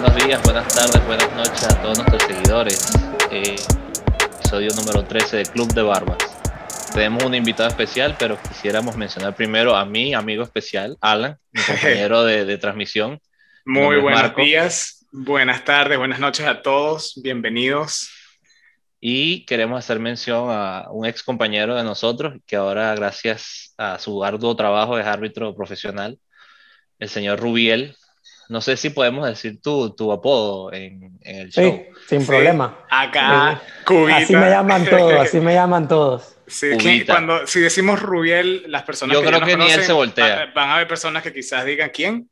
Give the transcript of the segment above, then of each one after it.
buenos días, buenas tardes, buenas noches a todos nuestros seguidores. Eh, episodio número 13 de Club de Barbas. Tenemos un invitado especial, pero quisiéramos mencionar primero a mi amigo especial, Alan, mi compañero de, transmisión. Muy buenos días, buenas tardes, buenas noches a todos, bienvenidos. Y queremos hacer mención a un ex compañero de nosotros, que ahora gracias a su arduo trabajo es árbitro profesional, el señor Rubiel, no sé si podemos decir tu, tu apodo en, en el show. Sí, sin problema. Acá, Cubita. Así me llaman todos, así me llaman todos. Sí, cuando, si decimos Rubiel, las personas Yo creo que ni él se voltea. Van a haber personas que quizás digan quién.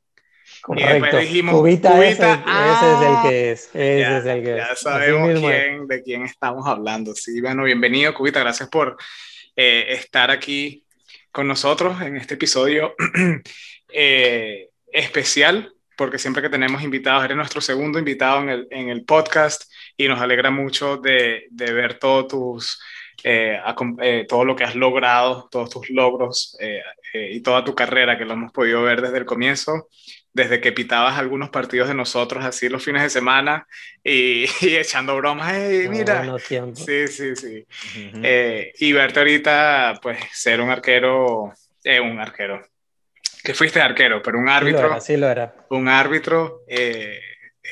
Correcto. Y después dijimos Cubita, Cubita ese, ese, es el que es. Ese ya, es el que ya sabemos quién, de quién estamos hablando. Sí, bueno, bienvenido, Cubita. Gracias por eh, estar aquí con nosotros en este episodio eh, especial porque siempre que tenemos invitados, eres nuestro segundo invitado en el, en el podcast y nos alegra mucho de, de ver todos tus, eh, eh, todo lo que has logrado, todos tus logros eh, y toda tu carrera que lo hemos podido ver desde el comienzo, desde que pitabas algunos partidos de nosotros así los fines de semana y, echando bromas, hey, mira, sí, sí, sí, y verte ahorita, pues ser un arquero, un arquero, que fuiste arquero, pero un árbitro. Sí lo era. Un árbitro eh,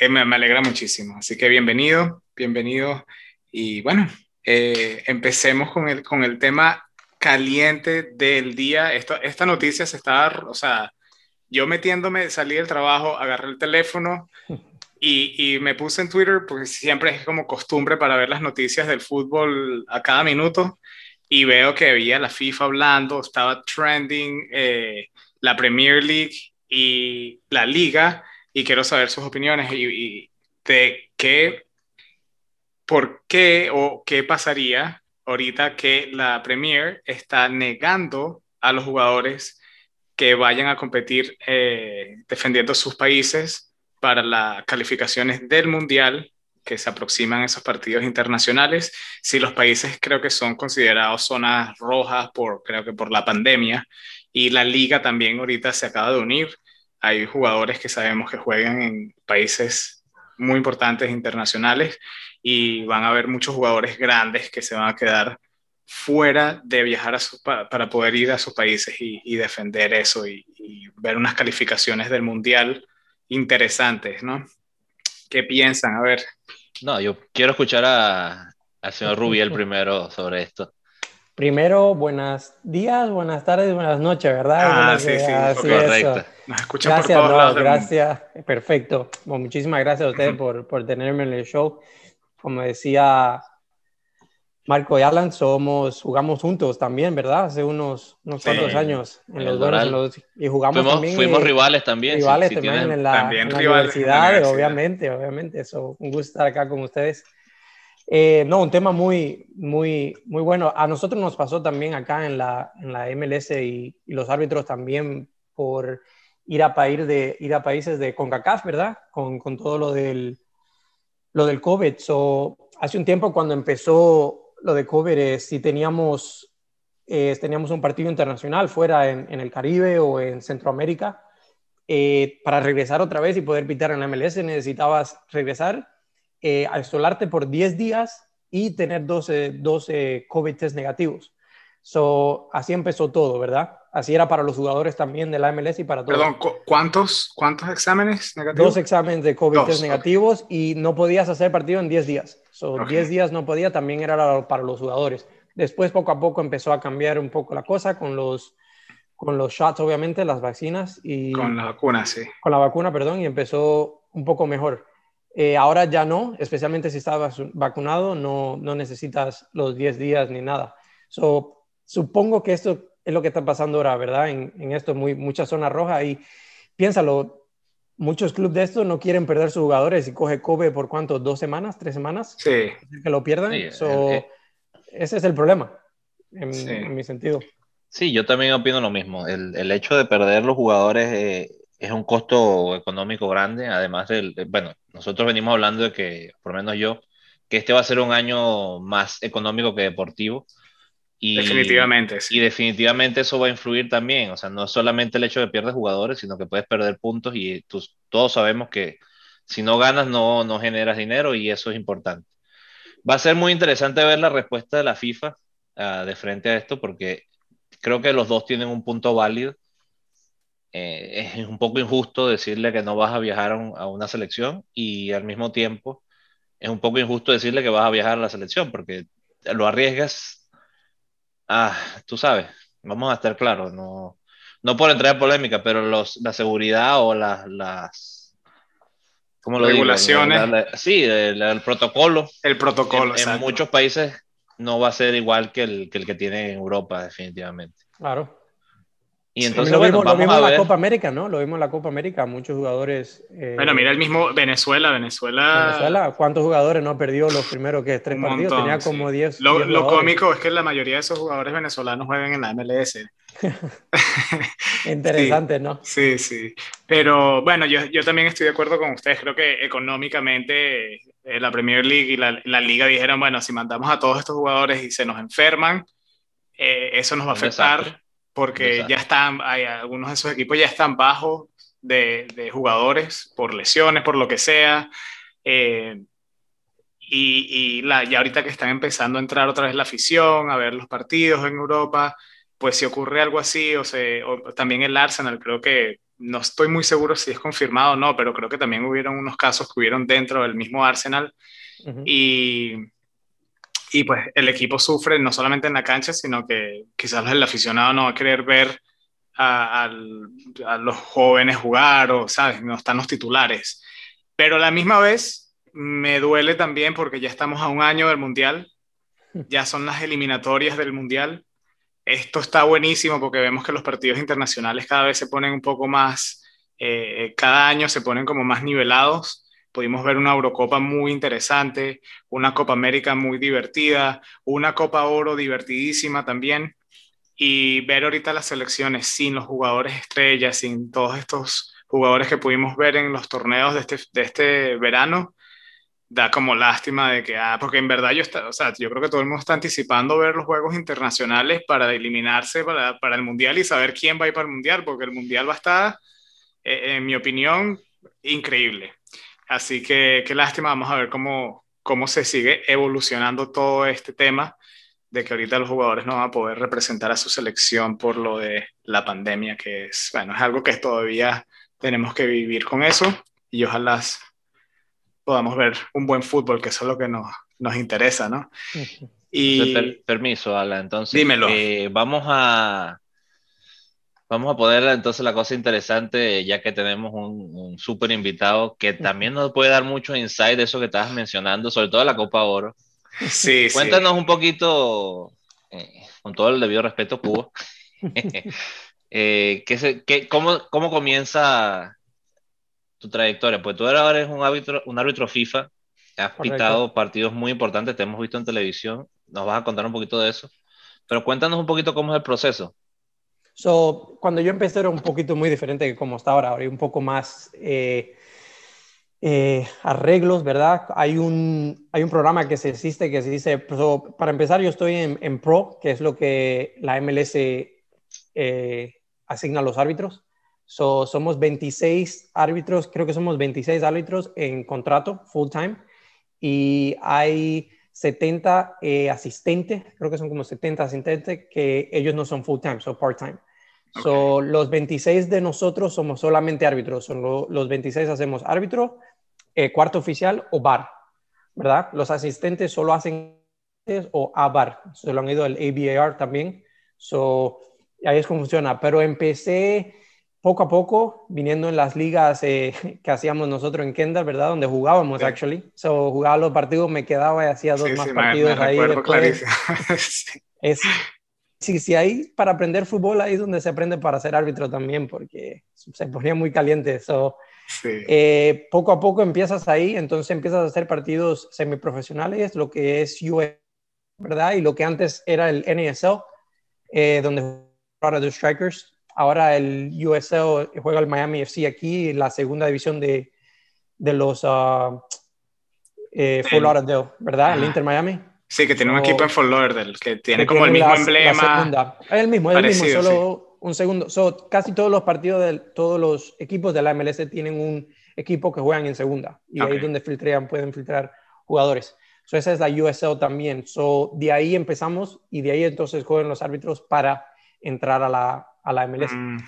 eh, me, alegra muchísimo. Así que bienvenido, bienvenido. Y bueno, eh, empecemos con el, con el tema caliente del día. Esto, esta noticia se estaba, o sea, yo metiéndome, salí del trabajo, agarré el teléfono y, y, me puse en Twitter, porque siempre es como costumbre para ver las noticias del fútbol a cada minuto. Y veo que había la FIFA hablando, estaba trending. Eh, la Premier League y la Liga y quiero saber sus opiniones y, de qué, por qué o qué pasaría ahorita que la Premier está negando a los jugadores que vayan a competir eh, defendiendo sus países para las calificaciones del Mundial que se aproximan esos partidos internacionales. Si los países creo que son considerados zonas rojas por, creo que por la pandemia, y la liga también ahorita se acaba de unir. Hay jugadores que sabemos que juegan en países muy importantes internacionales y van a haber muchos jugadores grandes que se van a quedar fuera de viajar a para poder ir a sus países y, defender eso y, ver unas calificaciones del mundial interesantes, ¿no? ¿Qué piensan? A ver. No, yo quiero escuchar a, al señor Rubiel primero sobre esto. Primero, buenos días, buenas tardes, buenas noches, ¿verdad? Ah, sí, sí, correcto. Nos escuchan gracias, por todos Gracias, perfecto. muchísimas gracias a ustedes por, por, tenerme en el show. Como decía Marco y Alan, somos, jugamos juntos también, ¿verdad? Hace unos, unos cuantos años en los, dos, y jugamos fuimos, también. Fuimos rivales también. Rivales también, en la, en la universidad, obviamente, obviamente. Eso, un gusto estar acá con ustedes. Eh, no, un tema muy, muy, muy bueno. A nosotros nos pasó también acá en la, en la MLS y, los árbitros también por ir a, de, ir a países de CONCACAF, ¿verdad? Con, con todo lo del, lo del COVID. So, hace un tiempo cuando empezó lo de COVID, eh, si teníamos, eh, teníamos un partido internacional fuera en, en, el Caribe o en Centroamérica, para regresar otra vez y poder pitar en la MLS necesitabas regresar eh, isolarte por 10 días y tener 12, 12 COVID test negativos. So, así empezó todo, ¿verdad? Así era para los jugadores también de la MLS y para todos. Perdón, ¿cuántos, cuántos exámenes negativos? Dos exámenes de COVID test negativos y no podías hacer partido en 10 días. So, 10 días no podía, también era para los jugadores. Después, poco a poco, empezó a cambiar un poco la cosa con los, con los shots, obviamente, las vacunas. Y, con la vacuna, sí. Con la vacuna, perdón, y empezó un poco mejor. Eh, ahora ya no, especialmente si estás vacunado, no, no necesitas los 10 días ni nada. So, supongo que esto es lo que está pasando ahora, ¿verdad? En, en esto, muy, mucha zona roja y piénsalo, muchos clubes de estos no quieren perder sus jugadores y coge Kobe por cuánto, dos semanas, tres semanas, sí. que lo pierdan. so, ese es el problema, en, mi sentido. Sí, yo también opino lo mismo. El, el hecho de perder los jugadores eh, es un costo económico grande, además del, bueno, nosotros venimos hablando de que, por lo menos yo, que este va a ser un año más económico que deportivo. Y, definitivamente. Sí. Y definitivamente eso va a influir también, o sea, no solamente el hecho de pierdes jugadores, sino que puedes perder puntos y todos sabemos que Si no ganas, no, no generas dinero y eso es importante. Va a ser muy interesante ver la respuesta de la FIFA ah, de frente a esto porque creo que los dos tienen un punto válido. Eh, es un poco injusto decirle que no vas a viajar a, una selección y al mismo tiempo es un poco injusto decirle que vas a viajar a la selección porque lo arriesgas. Ah, tú sabes, vamos a estar claros, no, no por entrar en polémica, pero los, la seguridad o las, las ¿cómo lo regulaciones. sí, el, protocolo. El protocolo. En, muchos países no va a ser igual que el, que el que tiene en Europa, definitivamente. Claro. Y entonces, lo bueno, vimos, en la Copa América, ¿no? Lo vimos en la Copa América, muchos jugadores. Eh, bueno, mira el mismo Venezuela, Venezuela. Venezuela, ¿cuántos jugadores no perdió los primeros que tres partidos? Tenía como 10. Lo, cómico es que la mayoría de esos jugadores venezolanos juegan en la MLS. Interesante, ¿no? Sí, sí. Pero bueno, yo, yo, también estoy de acuerdo con ustedes. Creo que económicamente eh, la Premier League y la, la, Liga dijeron, bueno, si mandamos a todos estos jugadores y se nos enferman, eh, eso nos va a afectar porque ya están, hay algunos de esos equipos ya están bajos de, de jugadores por lesiones, por lo que sea. Eh, y, y la, ya ahorita que están empezando a entrar otra vez la afición, a ver los partidos en Europa, pues si ocurre algo así, o, se, o también el Arsenal, creo que no estoy muy seguro si es confirmado o no, pero creo que también hubieron unos casos que hubieron dentro del mismo Arsenal. Y y pues el equipo sufre no solamente en la cancha, sino que quizás el aficionado no va a querer ver a, los jóvenes jugar o, ¿sabes? No están los titulares. Pero a la misma vez me duele también porque ya estamos a un año del Mundial, ya son las eliminatorias del Mundial. Esto está buenísimo porque vemos que los partidos internacionales cada vez se ponen un poco más, eh, cada año se ponen como más nivelados pudimos ver una Eurocopa muy interesante, una Copa América muy divertida, una Copa Oro divertidísima también. Y ver ahorita las selecciones sin los jugadores estrellas, sin todos estos jugadores que pudimos ver en los torneos de este, de este verano, da como lástima de que, ah, porque en verdad yo, está, o sea, yo creo que todo el mundo está anticipando ver los juegos internacionales para eliminarse para, para el Mundial y saber quién va a ir para el Mundial, porque el Mundial va a estar, eh, en mi opinión, increíble. Así que qué lástima, vamos a ver cómo, cómo se sigue evolucionando todo este tema de que ahorita los jugadores no van a poder representar a su selección por lo de la pandemia, que es, bueno, es algo que todavía tenemos que vivir con eso y ojalá podamos ver un buen fútbol, que eso es lo que nos, nos interesa, ¿no? Y... permiso, Ala, entonces Dímelo. Eh, vamos a Vamos a poner entonces la cosa interesante, ya que tenemos un, un súper invitado que también nos puede dar mucho insight de eso que estabas mencionando, sobre todo la Copa Oro. Sí, Cuéntanos un poquito, eh, con todo el debido respeto, Cubo, eh, ¿qué cómo, ¿cómo comienza tu trayectoria? Pues tú ahora eres un árbitro, un árbitro FIFA, has pitado partidos muy importantes, te hemos visto en televisión, nos vas a contar un poquito de eso, pero cuéntanos un poquito cómo es el proceso. So, cuando yo empecé era un poquito muy diferente que como está ahora, ahora hay un poco más eh, eh, arreglos, ¿verdad? Hay un, hay un programa que se existe que se dice, para empezar yo estoy en, en, Pro, que es lo que la MLS eh, asigna a los árbitros. So, somos 26 árbitros, creo que somos 26 árbitros en contrato full time y hay 70 asistentes, creo que son como 70 asistentes que ellos no son full time, son part time. So, los 26 de nosotros somos solamente árbitros. Son los 26 hacemos árbitro, eh, cuarto oficial o bar, ¿verdad? Los asistentes solo hacen o a bar. Se lo han ido el ABAR también. So, ahí es como funciona. Pero empecé poco a poco viniendo en las ligas eh, que hacíamos nosotros en Kendall, ¿verdad? Donde jugábamos, actually. So, jugaba los partidos, me quedaba y hacía dos más partidos ahí. Después. es, sí, sí, ahí para aprender fútbol, ahí es donde se aprende para ser árbitro también, porque se ponía muy caliente. eso eh, poco a poco empiezas ahí, entonces empiezas a hacer partidos semiprofesionales, lo que es US, ¿verdad? Y lo que antes era el NSL, eh, donde ahora los Strikers. Ahora el USL juega el Miami FC aquí, la segunda división de, de los uh, eh, Fort Lauderdale, ¿verdad? El Inter Miami. Sí, que tiene un equipo en Fort Lauderdale, que tiene como el mismo emblema. Es el mismo, es el mismo, solo un segundo. So, casi todos los partidos de todos los equipos de la MLS tienen un equipo que juegan en segunda. Y ahí es donde filtran, pueden filtrar jugadores. So, esa es la USL también. So, de ahí empezamos y de ahí entonces juegan los árbitros para entrar a la, a la MLS. Mm.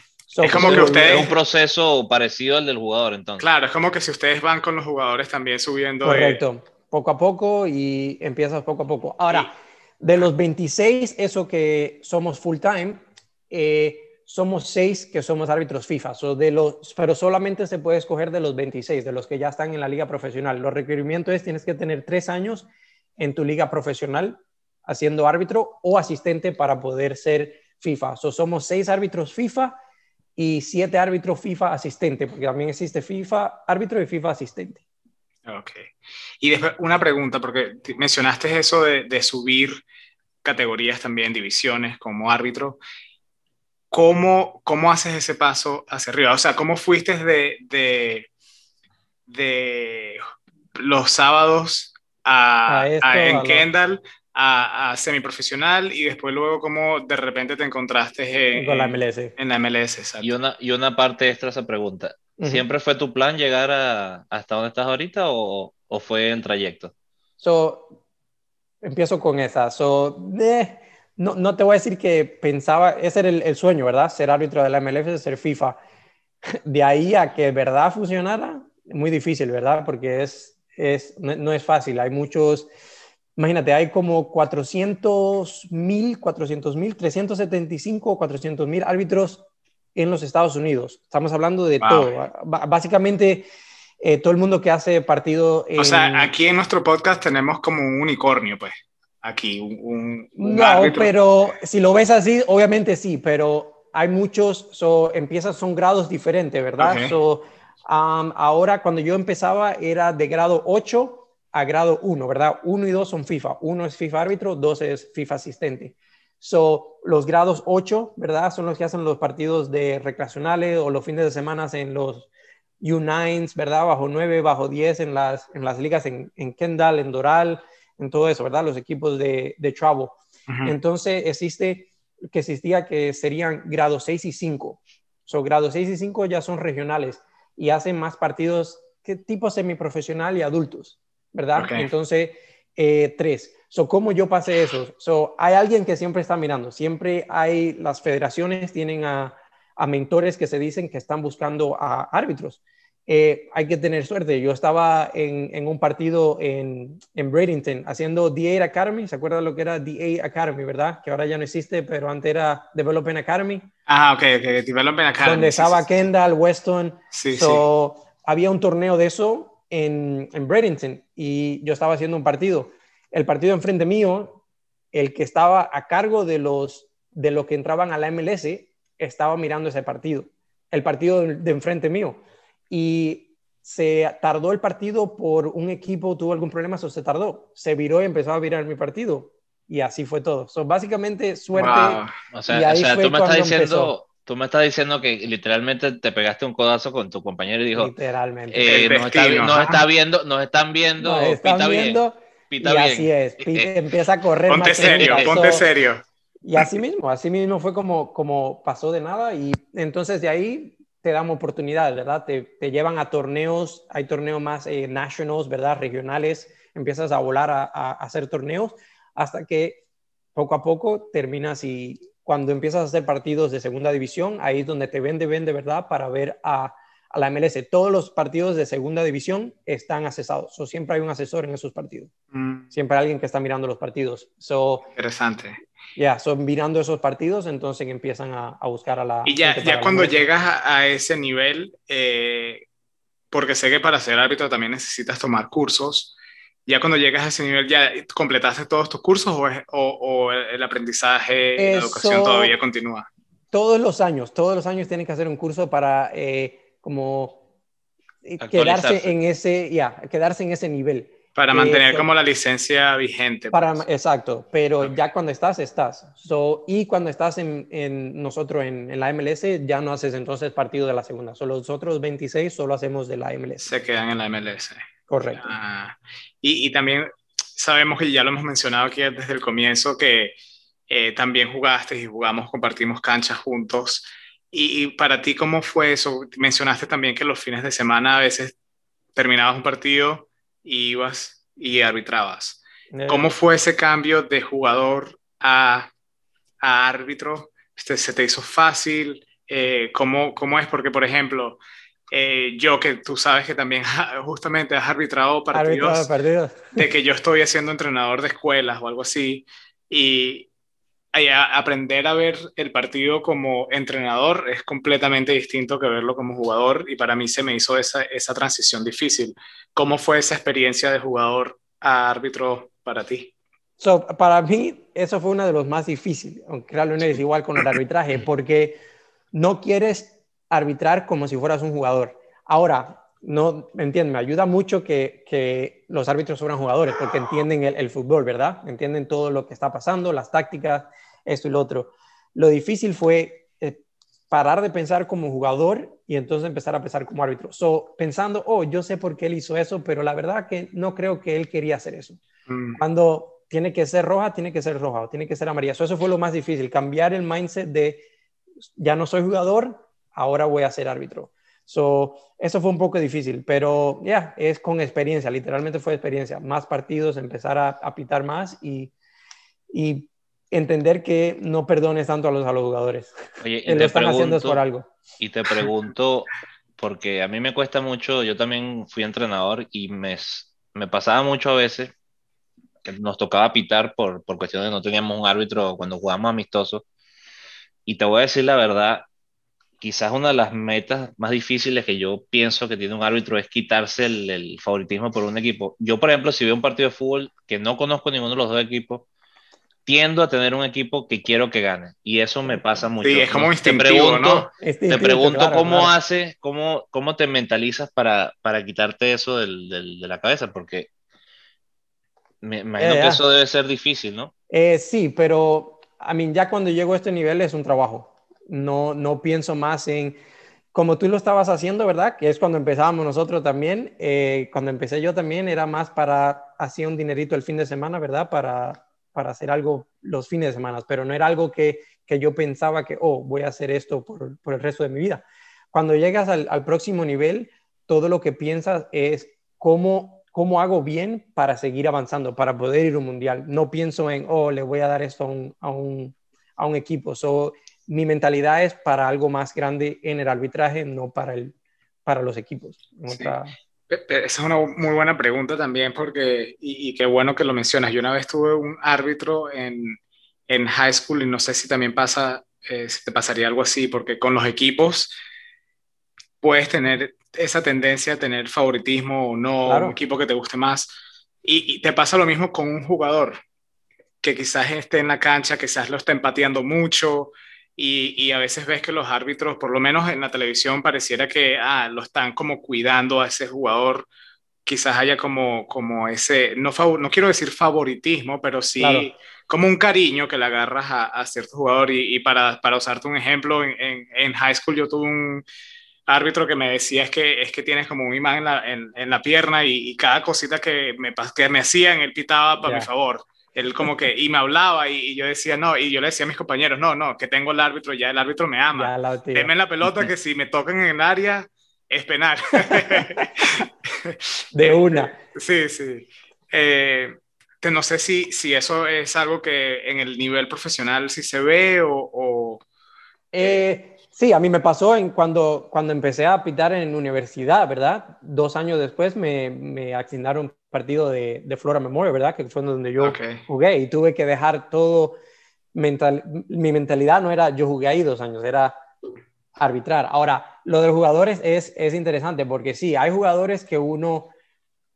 es como que ustedes... Es un proceso parecido al del jugador, entonces. Claro, es como que si ustedes van con los jugadores también subiendo... Correcto, poco a poco y empiezas poco a poco. Ahora, de los 26, eso que somos full time, eh, somos 6 que somos árbitros FIFA, de los, pero solamente se puede escoger de los 26, de los que ya están en la liga profesional. Los requerimientos es tienes que tener 3 años en tu liga profesional haciendo árbitro o asistente para poder ser FIFA. somos 6 árbitros FIFA y 7 árbitros FIFA asistente, porque también existe FIFA árbitro y FIFA asistente. Ok. Y después una pregunta, porque mencionaste eso de, subir categorías también, divisiones como árbitro. ¿Cómo, ¿Cómo haces ese paso hacia arriba? O sea, ¿cómo fuiste de, de, de los sábados a, en Kendall a, a, semiprofesional y después luego cómo de repente te encontraste en, la MLS? En la MLS, Y una, y una parte extra a esa pregunta. ¿Siempre fue tu plan llegar a, hasta donde estás ahorita o, o, fue en trayecto? So, empiezo con esa. So, eh, no, no, te voy a decir que pensaba, ese era el, sueño, ¿verdad? Ser árbitro de la MLF, ser FIFA. De ahí a que verdad funcionara, muy difícil, ¿verdad? Porque es, es, no, es fácil. Hay muchos, imagínate, hay como 400 mil, 400 mil, 375 o 400 mil árbitros en los Estados Unidos. Estamos hablando de todo. básicamente, eh, todo el mundo que hace partido... O sea, aquí en nuestro podcast tenemos como un unicornio, pues. Aquí, un... no, pero si lo ves así, obviamente sí, pero hay muchos, so, empiezas, son grados diferentes, ¿verdad? So, um, ahora, cuando yo empezaba, era de grado 8 a grado 1, ¿verdad? 1 y 2 son FIFA. Uno es FIFA árbitro, dos es FIFA asistente. So, los grados 8, ¿verdad? Son los que hacen los partidos de recreacionales o los fines de semana en los U9s, ¿verdad? Bajo 9, bajo 10 en las, en las ligas en, en Kendall, en Doral, en todo eso, ¿verdad? Los equipos de, de travel. Entonces, existe que existía que serían grados 6 y 5. So, grados 6 y 5 ya son regionales y hacen más partidos que tipo semiprofesional y adultos, ¿verdad? Entonces, eh, tres. So, ¿Cómo yo pasé eso? So, hay alguien que siempre está mirando, siempre hay, las federaciones tienen a, a mentores que se dicen que están buscando a árbitros. Eh, hay que tener suerte. Yo estaba en, en un partido en, en Bradenton haciendo D8 Academy. ¿Se acuerda lo que era D8 Academy, verdad? Que ahora ya no existe, pero antes era Development Academy. Ah, ok, ok, Development Academy. Donde estaba Kendall, Weston. Sí, so, Había un torneo de eso en, en Bradenton y yo estaba haciendo un partido el partido enfrente mío, el que estaba a cargo de los de lo que entraban a la MLS, estaba mirando ese partido, el partido de, enfrente mío. Y se tardó el partido por un equipo, tuvo algún problema, eso se tardó. Se viró y empezó a virar mi partido. Y así fue todo. So, básicamente, suerte. O sea, tú me estás diciendo. Tú me estás diciendo que literalmente te pegaste un codazo con tu compañero y dijo. Literalmente. Eh, nos, está, viendo, nos están viendo. Nos están viendo y así es, Pete empieza a correr. Ponte serio, ponte serio. Y así mismo, así mismo fue como, como pasó de nada y entonces de ahí te dan oportunidades, ¿verdad? Te, te llevan a torneos, hay torneos más eh, nationals, ¿verdad? Regionales, empiezas a volar a, a, hacer torneos hasta que poco a poco terminas y cuando empiezas a hacer partidos de segunda división, ahí es donde te vende, vende, ¿verdad? Para ver a a la MLS. Todos los partidos de segunda división están asesados. o siempre hay un asesor en esos partidos. Mm. Siempre hay alguien que está mirando los partidos. So, Interesante. Ya, son mirando esos partidos, entonces empiezan a, buscar a la... Y ya, ya cuando llegas a, ese nivel, eh, porque sé que para ser árbitro también necesitas tomar cursos, ya cuando llegas a ese nivel, ¿ya completaste todos tus cursos o, o, el aprendizaje, la educación todavía continúa? Todos los años, todos los años tienen que hacer un curso para... Eh, como eh, quedarse en ese, ya, quedarse en ese nivel. Para mantener como la licencia vigente. Para, pues. Exacto, pero ya cuando estás, estás. So, y cuando estás en, en nosotros en, en, la MLS, ya no haces entonces partido de la segunda. Solo los otros 26 solo hacemos de la MLS. Se quedan en la MLS. Correcto. Ah, y, y, también sabemos que ya lo hemos mencionado aquí desde el comienzo, que eh, también jugaste y jugamos, compartimos canchas juntos. y, para ti, ¿cómo fue eso? Mencionaste también que los fines de semana a veces terminabas un partido y ibas y arbitrabas. Eh. ¿Cómo fue ese cambio de jugador a, a árbitro? ¿Se te hizo fácil? Eh, ¿cómo, ¿Cómo es? Porque, por ejemplo, eh, yo que tú sabes que también justamente has arbitrado partidos, de que yo estoy haciendo entrenador de escuelas o algo así, y, aprender a ver el partido como entrenador es completamente distinto que verlo como jugador y para mí se me hizo esa, esa transición difícil. ¿Cómo fue esa experiencia de jugador a árbitro para ti? So, para mí eso fue uno de los más difíciles, aunque realmente es igual con el arbitraje, porque no quieres arbitrar como si fueras un jugador. Ahora, no, ¿me entienden? Me ayuda mucho que, que, los árbitros fueran jugadores porque entienden el, el, fútbol, ¿verdad? Entienden todo lo que está pasando, las tácticas, esto y lo otro. Lo difícil fue eh, parar de pensar como jugador y entonces empezar a pensar como árbitro. So, pensando, oh, yo sé por qué él hizo eso, pero la verdad que no creo que él quería hacer eso. Mm. Cuando tiene que ser roja, tiene que ser roja o tiene que ser amarilla. eso fue lo más difícil, cambiar el mindset de ya no soy jugador, ahora voy a ser árbitro. So, eso fue un poco difícil, pero ya, es con experiencia, literalmente fue experiencia. Más partidos, empezar a, aplicar más y, y, entender que no perdones tanto a los, a los jugadores. Oye, y te están haciendo por algo. Y te pregunto, porque a mí me cuesta mucho, yo también fui entrenador y me, me pasaba mucho a veces que nos tocaba pitar por, por cuestiones no teníamos un árbitro cuando jugábamos amistosos. Y te voy a decir la verdad, quizás una de las metas más difíciles que yo pienso que tiene un árbitro es quitarse el, favoritismo por un equipo. Yo, por ejemplo, si veo un partido de fútbol que no conozco ninguno de los dos equipos, tiendo a tener un equipo que quiero que gane. Y eso me pasa mucho. Sí, es como instintivo, ¿no? Te pregunto cómo haces, cómo, cómo te mentalizas para, para quitarte eso del, del, de la cabeza, porque me imagino que eso debe ser difícil, ¿no? Eh, sí, pero a mí ya cuando llego a este nivel es un trabajo no, no pienso más en, como tú lo estabas haciendo, ¿verdad? Que es cuando empezábamos nosotros también, eh, cuando empecé yo también era más para, hacía un dinerito el fin de semana, ¿verdad? Para, para hacer algo los fines de semana, pero no era algo que, que yo pensaba que, oh, voy a hacer esto por, por el resto de mi vida. Cuando llegas al, al, próximo nivel, todo lo que piensas es cómo, cómo hago bien para seguir avanzando, para poder ir a un mundial. No pienso en, oh, le voy a dar esto a un, a un, equipo. So, mi mentalidad es para algo más grande en el arbitraje, no para, el, para los equipos. Esa es una muy buena pregunta también, porque, y, qué bueno que lo mencionas. Yo una vez tuve un árbitro en, en high school y no sé si también pasa, eh, si te pasaría algo así, porque con los equipos puedes tener esa tendencia a tener favoritismo o no, un equipo que te guste más. Y, y, te pasa lo mismo con un jugador que quizás esté en la cancha, quizás lo esté empateando mucho, y, a veces ves que los árbitros, por lo menos en la televisión, pareciera que ah, lo están como cuidando a ese jugador. Quizás haya como, como ese, no, no quiero decir favoritismo, pero sí como un cariño que le agarras a, cierto jugador. Y, para, para, usarte un ejemplo, en, en, high school yo tuve un árbitro que me decía es que, es que tienes como un imán en la, en, la pierna y, cada cosita que me, que me hacían, él pitaba para mi favor él como que, y me hablaba y, yo decía, no, y yo le decía a mis compañeros, no, no, que tengo el árbitro, ya el árbitro me ama. Deme la pelota que si me tocan en el área es penal. De una. Sí, sí. Eh, no sé si, si eso es algo que en el nivel profesional sí se ve o... o eh, Sí, a mí me pasó en cuando, cuando empecé a pitar en universidad, ¿verdad? Dos años después me, me asignaron partido de, de, Flora Memorial, ¿verdad? Que fue donde yo jugué y tuve que dejar todo, mental, mi mentalidad no era yo jugué ahí dos años, era arbitrar. Ahora, lo de los jugadores es, es interesante porque sí, hay jugadores que uno,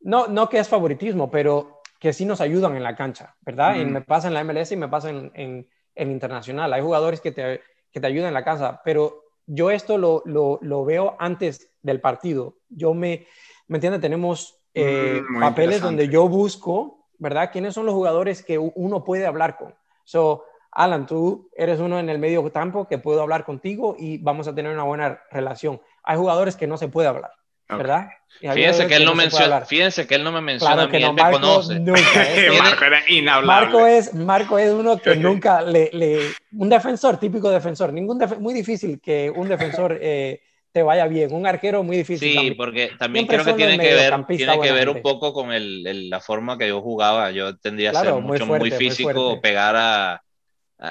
no, no que es favoritismo, pero que sí nos ayudan en la cancha, ¿verdad? Y me pasa en la MLS y me pasa en, en, en internacional. Hay jugadores que te que te ayuden en la casa, pero yo esto lo, lo, veo antes del partido. Yo me, ¿me entiendes? Tenemos eh, mm, papeles donde yo busco, ¿verdad? ¿Quiénes son los jugadores que uno puede hablar con? So, Alan, tú eres uno en el medio campo que puedo hablar contigo y vamos a tener una buena relación. Hay jugadores que no se puede hablar. ¿Verdad? Fíjense que, él no menciona, fíjense que él no me menciona que él me conoce. Nunca, ¿eh? Marco era inhablable. Marco es, Marco es uno que nunca le, le, un defensor, típico defensor, ningún muy difícil que un defensor eh, te vaya bien, un arquero muy difícil. Sí, porque también creo que tiene que ver, tiene que ver un poco con el, la forma que yo jugaba. Yo tendría a ser mucho, muy, físico, pegar a,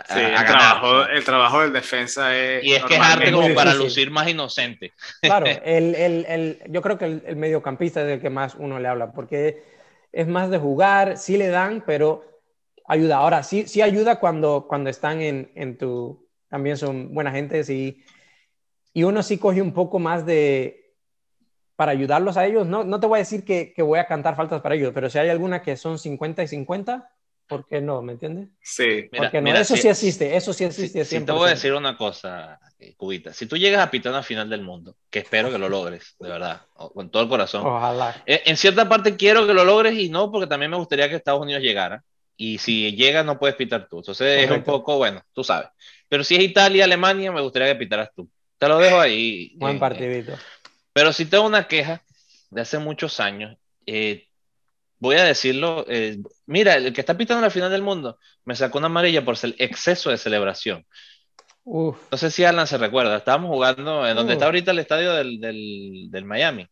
sí, el, trabajo, el, trabajo, del defensa es. Y es que es arte como para lucir más inocente. Claro, el, el, yo creo que el, mediocampista es el que más uno le habla, porque es más de jugar, sí le dan, pero ayuda. Ahora, sí, sí ayuda cuando, cuando están en, en tu. También son buena gente, y, y uno sí coge un poco más de. Para ayudarlos a ellos, no, no te voy a decir que, que voy a cantar faltas para ellos, pero si hay alguna que son 50 y 50, ¿Por qué no? ¿Me entiendes? Sí. Porque no, eso sí existe, eso sí existe. Si, te voy a decir una cosa, eh, Cubita. Si tú llegas a pitar una final del mundo, que espero que lo logres, de verdad, con todo el corazón. Ojalá. Eh, en cierta parte quiero que lo logres y no, porque también me gustaría que Estados Unidos llegara. Y si llega, no puedes pitar tú. Entonces es un poco, bueno, tú sabes. Pero si es Italia, Alemania, me gustaría que pitaras tú. Te lo dejo ahí. Buen partidito. pero si tengo una queja de hace muchos años, eh, voy a decirlo, eh, mira, el que está pitando la final del mundo me sacó una amarilla por el exceso de celebración. No sé si Alan se recuerda, estábamos jugando en donde está ahorita el estadio del, del, Miami.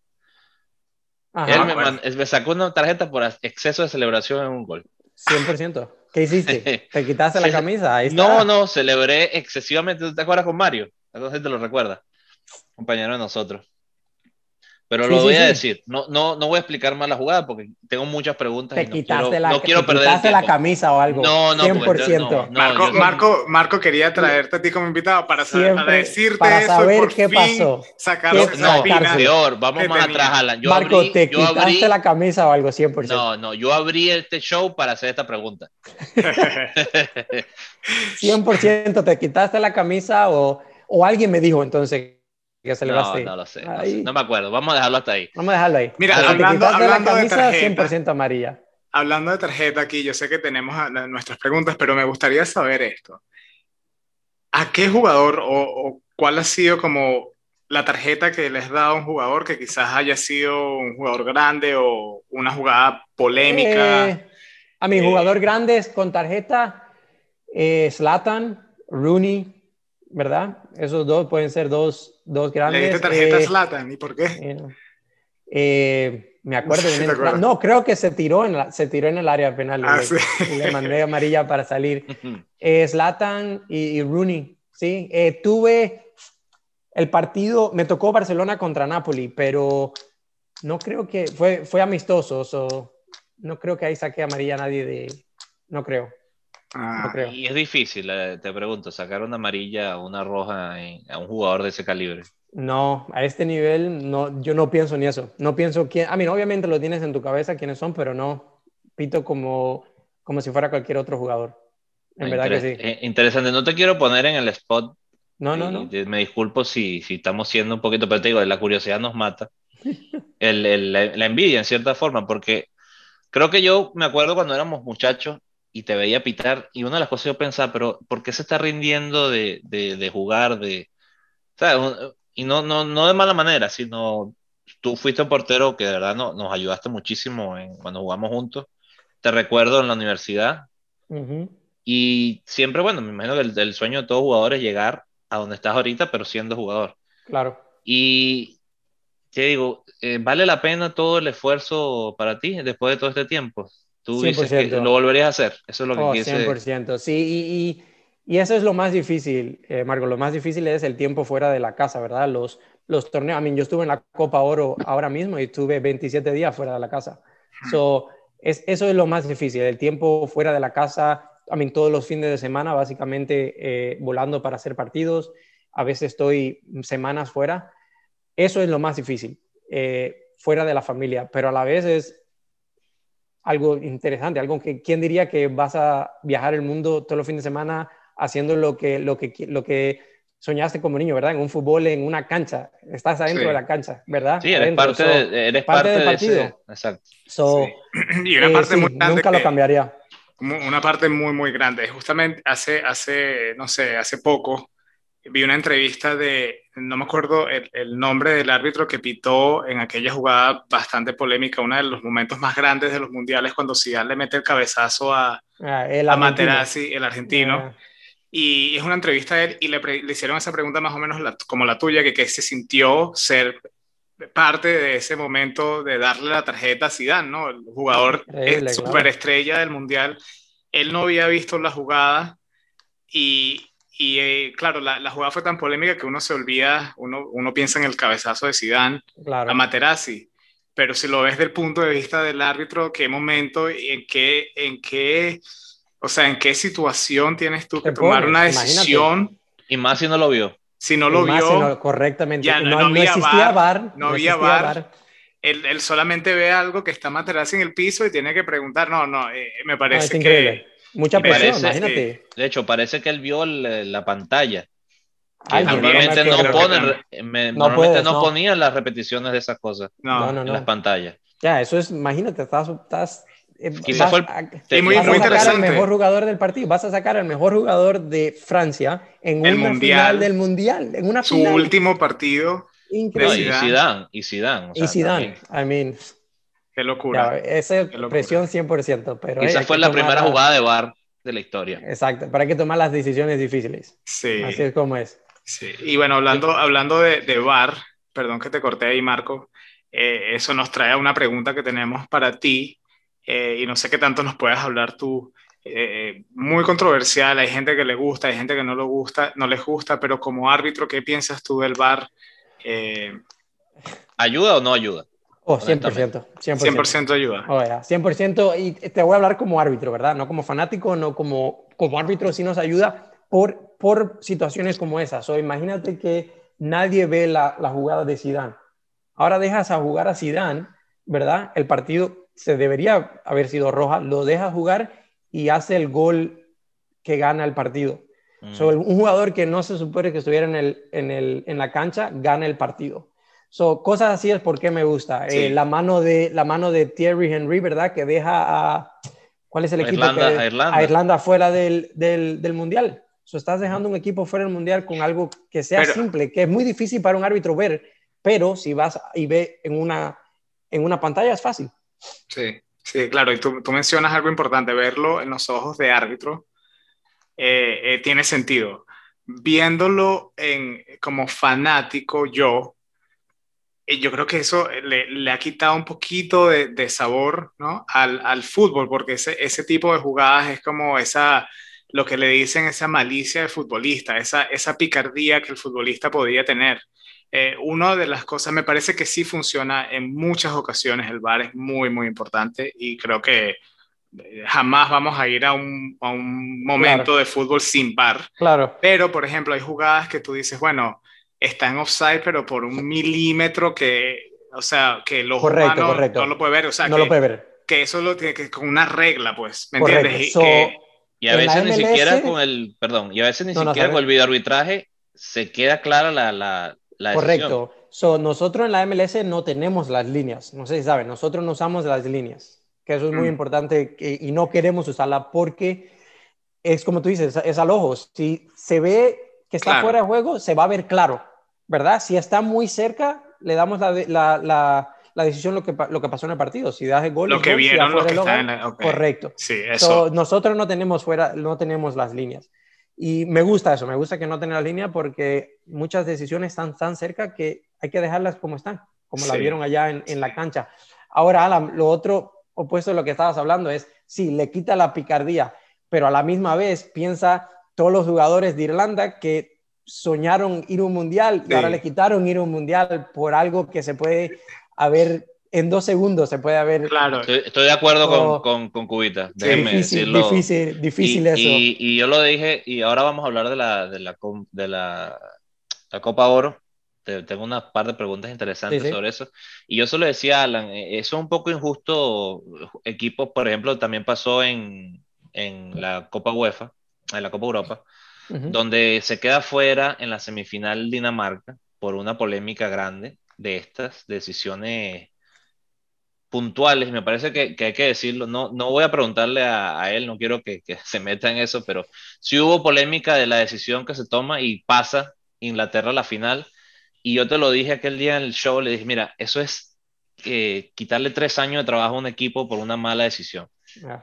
Él me, sacó una tarjeta por exceso de celebración en un gol. 100%. ¿Qué hiciste? ¿Te quitaste la camisa? no, no, celebré excesivamente. ¿Te acuerdas con Mario? Entonces te lo recuerda. Compañero de nosotros. Pero lo voy a decir, no, no, no voy a explicar más la jugada porque tengo muchas preguntas. Te y no quitaste quiero, la, no quiero te perder quitaste la camisa o algo. No, no, 100%. Marco, Marco, Marco, quería traerte a ti como invitado para, saber, para decirte para eso saber por qué pasó. Sacar no, peor, vamos más atrás, Alan. Yo Marco, abrí, te quitaste abrí, la camisa o algo, 100%. No, no, yo abrí este show para hacer esta pregunta. 100% te quitaste la camisa o, o alguien me dijo entonces que no, no lo sé, no, me acuerdo. Vamos a dejarlo hasta ahí. Vamos a dejarlo ahí. Mira, hablando, de la camisa, de 100% amarilla. Hablando de tarjeta aquí, yo sé que tenemos nuestras preguntas, pero me gustaría saber esto. ¿A qué jugador o, cuál ha sido como la tarjeta que les da a un jugador que quizás haya sido un jugador grande o una jugada polémica? Eh, a mi eh, jugador grande con tarjeta, eh, Slatan, Rooney, ¿verdad? Esos dos pueden ser dos, dos grandes. ¿Le diste eh, ¿Y por qué? Eh, eh, me acuerdo. no, creo que se tiró en, la, se tiró en el área penal. Ah, y le, mandé amarilla para salir. Slatan y, Rooney, sí. tuve el partido, me tocó Barcelona contra Napoli, pero no creo que fue, fue amistoso. no creo que ahí saque amarilla a nadie de... No creo. Ah, y es difícil, eh, te pregunto, sacar una amarilla o una roja a un jugador de ese calibre. No, a este nivel no, yo no pienso ni eso. No pienso quién, a mí obviamente lo tienes en tu cabeza quiénes son, pero no pito como, como si fuera cualquier otro jugador. En ah, verdad que sí. Eh, interesante, no te quiero poner en el spot. No, no, no. Me disculpo si, si estamos siendo un poquito, pero te digo, la curiosidad nos mata. el, la envidia en cierta forma, porque creo que yo me acuerdo cuando éramos muchachos y te veía pitar. Y una de las cosas yo pensaba, pero ¿por qué se está rindiendo de, de, jugar? De, Y no, no, no de mala manera, sino tú fuiste un portero que de verdad no, nos ayudaste muchísimo en, cuando jugamos juntos. Te recuerdo en la universidad. Y siempre, bueno, me imagino que el, sueño de todo jugador es llegar a donde estás ahorita, pero siendo jugador. Claro. Y te digo, eh, ¿vale la pena todo el esfuerzo para ti después de todo este tiempo? Tú dices que lo volverías a hacer. Eso es lo que oh, 100%. Sí, y, y, eso es lo más difícil, eh, Marco. Lo más difícil es el tiempo fuera de la casa, ¿verdad? Los, los torneos. A mí, yo estuve en la Copa Oro ahora mismo y estuve 27 días fuera de la casa. So, es, eso es lo más difícil, el tiempo fuera de la casa. A mí, todos los fines de semana, básicamente eh, volando para hacer partidos. A veces estoy semanas fuera. Eso es lo más difícil, eh, fuera de la familia. Pero a la vez es algo interesante, algo que, ¿quién diría que vas a viajar el mundo todos los fines de semana haciendo lo que, lo que, lo que soñaste como niño, ¿verdad? En un fútbol, en una cancha, estás adentro de la cancha, ¿verdad? Sí, eres parte, eres parte, del partido. exacto. Y una parte muy grande nunca lo cambiaría. Una parte muy, muy grande. Justamente hace, hace, no sé, hace poco vi una entrevista de, no me acuerdo el, nombre del árbitro que pitó en aquella jugada bastante polémica, uno de los momentos más grandes de los mundiales, cuando Zidane le mete el cabezazo a, ah, el a Materazzi, el argentino. Ah. Y es una entrevista a él y le, le, hicieron esa pregunta más o menos como la tuya, que, que se sintió ser parte de ese momento de darle la tarjeta a Zidane, ¿no? El jugador superestrella del mundial. Él no había visto la jugada y, y eh, claro, la, la, jugada fue tan polémica que uno se olvida, uno, uno piensa en el cabezazo de Zidane a Materazzi, pero si lo ves del punto de vista del árbitro, qué momento, en qué, en qué, o sea, en qué situación tienes tú que tomar una decisión. Y más si no lo vio. Si no lo vio. correctamente. Ya, no, no, existía bar. No, había bar. Él, él, solamente ve algo que está Materazzi en el piso y tiene que preguntar, no, no, eh, me parece que Mucha presión, imagínate. de hecho, parece que él vio la pantalla. normalmente no, pone, normalmente no, ponía las repeticiones de esas cosas en las pantallas. Ya, eso es, imagínate, estás, estás eh, Quizás fue el, muy, vas a sacar al mejor jugador del partido, vas a sacar al mejor jugador de Francia en una mundial, final del mundial, en una su último partido. Increíble. y Zidane, y Zidane. y Zidane, I mean, Qué locura. esa presión 100%. Pero Esa fue la primera jugada de VAR de la historia. Exacto, para que tomar las decisiones difíciles. Sí. Así es como es. Sí. Y bueno, hablando, hablando de, de VAR, perdón que te corté ahí, Marco, eh, eso nos trae a una pregunta que tenemos para ti, eh, y no sé qué tanto nos puedes hablar tú. Eh, muy controversial, hay gente que le gusta, hay gente que no le gusta, no les gusta, pero como árbitro, ¿qué piensas tú del VAR? ¿Ayuda o no ayuda? Oh, 100%, 100%. ayuda. Oh, 100% y te voy a hablar como árbitro, ¿verdad? No como fanático, no como, como árbitro, sí nos ayuda por, por situaciones como esas. O imagínate que nadie ve la, la jugada de Zidane. Ahora dejas a jugar a Zidane, ¿verdad? El partido se debería haber sido roja, lo dejas jugar y hace el gol que gana el partido. Mm. un jugador que no se supone que estuviera en, el, en, el, en la cancha gana el partido. So, cosas así es porque me gusta. Eh, la, mano de, la mano de Thierry Henry, ¿verdad? Que deja a... ¿Cuál es el equipo? Irlanda, Irlanda. A Irlanda fuera del, del, del Mundial. So, estás dejando un equipo fuera del Mundial con algo que sea simple, que es muy difícil para un árbitro ver, pero si vas y ve en una, en una pantalla es fácil. Sí, sí, claro. Y tú, tú mencionas algo importante, verlo en los ojos de árbitro eh, eh, tiene sentido. Viéndolo en, como fanático yo, yo creo que eso le, ha quitado un poquito de, sabor ¿no? al, al, fútbol, porque ese, ese, tipo de jugadas es como esa, lo que le dicen, esa malicia de futbolista, esa, esa picardía que el futbolista podía tener. Eh, una de las cosas, me parece que sí funciona en muchas ocasiones, el VAR es muy, muy importante y creo que eh, jamás vamos a ir a un, a un momento de fútbol sin VAR. Claro. Pero, por ejemplo, hay jugadas que tú dices, bueno, está en offside, pero por un milímetro que, o sea, que el ojo no lo puede ver, o sea, no que, lo puede ver. Que eso lo tiene que con una regla, pues, ¿me entiendes? Y, a veces ni siquiera con el, perdón, y a veces ni siquiera con el video arbitraje se queda clara la, la, la Correcto. So, nosotros en la MLS no tenemos las líneas, no sé si saben, nosotros no usamos las líneas, que eso es muy mm. importante y no queremos usarla porque es como tú dices, es al ojo. Si se ve que está fuera de juego, se va a ver claro. ¿Verdad? Si está muy cerca, le damos la, la, la, decisión lo que, lo que pasó en el partido. Si das el gol, lo que vieron, lo que está en la... Correcto. Sí, eso. nosotros no tenemos fuera, no tenemos las líneas. Y me gusta eso, me gusta que no tenga la línea porque muchas decisiones están tan cerca que hay que dejarlas como están, como la vieron allá en, en, la cancha. Ahora, Alan, lo otro opuesto de lo que estabas hablando es, sí, le quita la picardía, pero a la misma vez piensa todos los jugadores de Irlanda que soñaron ir a un mundial y ahora le quitaron ir a un mundial por algo que se puede haber en dos segundos se puede haber. Claro. Estoy, de acuerdo con, con, con, Cubita. Déjeme difícil, decirlo. Difícil, difícil y, eso. Y, y, yo lo dije, y ahora vamos a hablar de la, de la, de la, la Copa Oro. tengo una par de preguntas interesantes sobre eso. Y yo solo decía, Alan, eh, eso es un poco injusto. Equipos, por ejemplo, también pasó en, en la Copa UEFA, en la Copa Europa donde se queda fuera en la semifinal Dinamarca por una polémica grande de estas decisiones puntuales, me parece que, hay que decirlo, no, no voy a preguntarle a, él, no quiero que, se meta en eso, pero sí hubo polémica de la decisión que se toma y pasa Inglaterra a la final, y yo te lo dije aquel día en el show, le dije, mira, eso es eh, quitarle tres años de trabajo a un equipo por una mala decisión.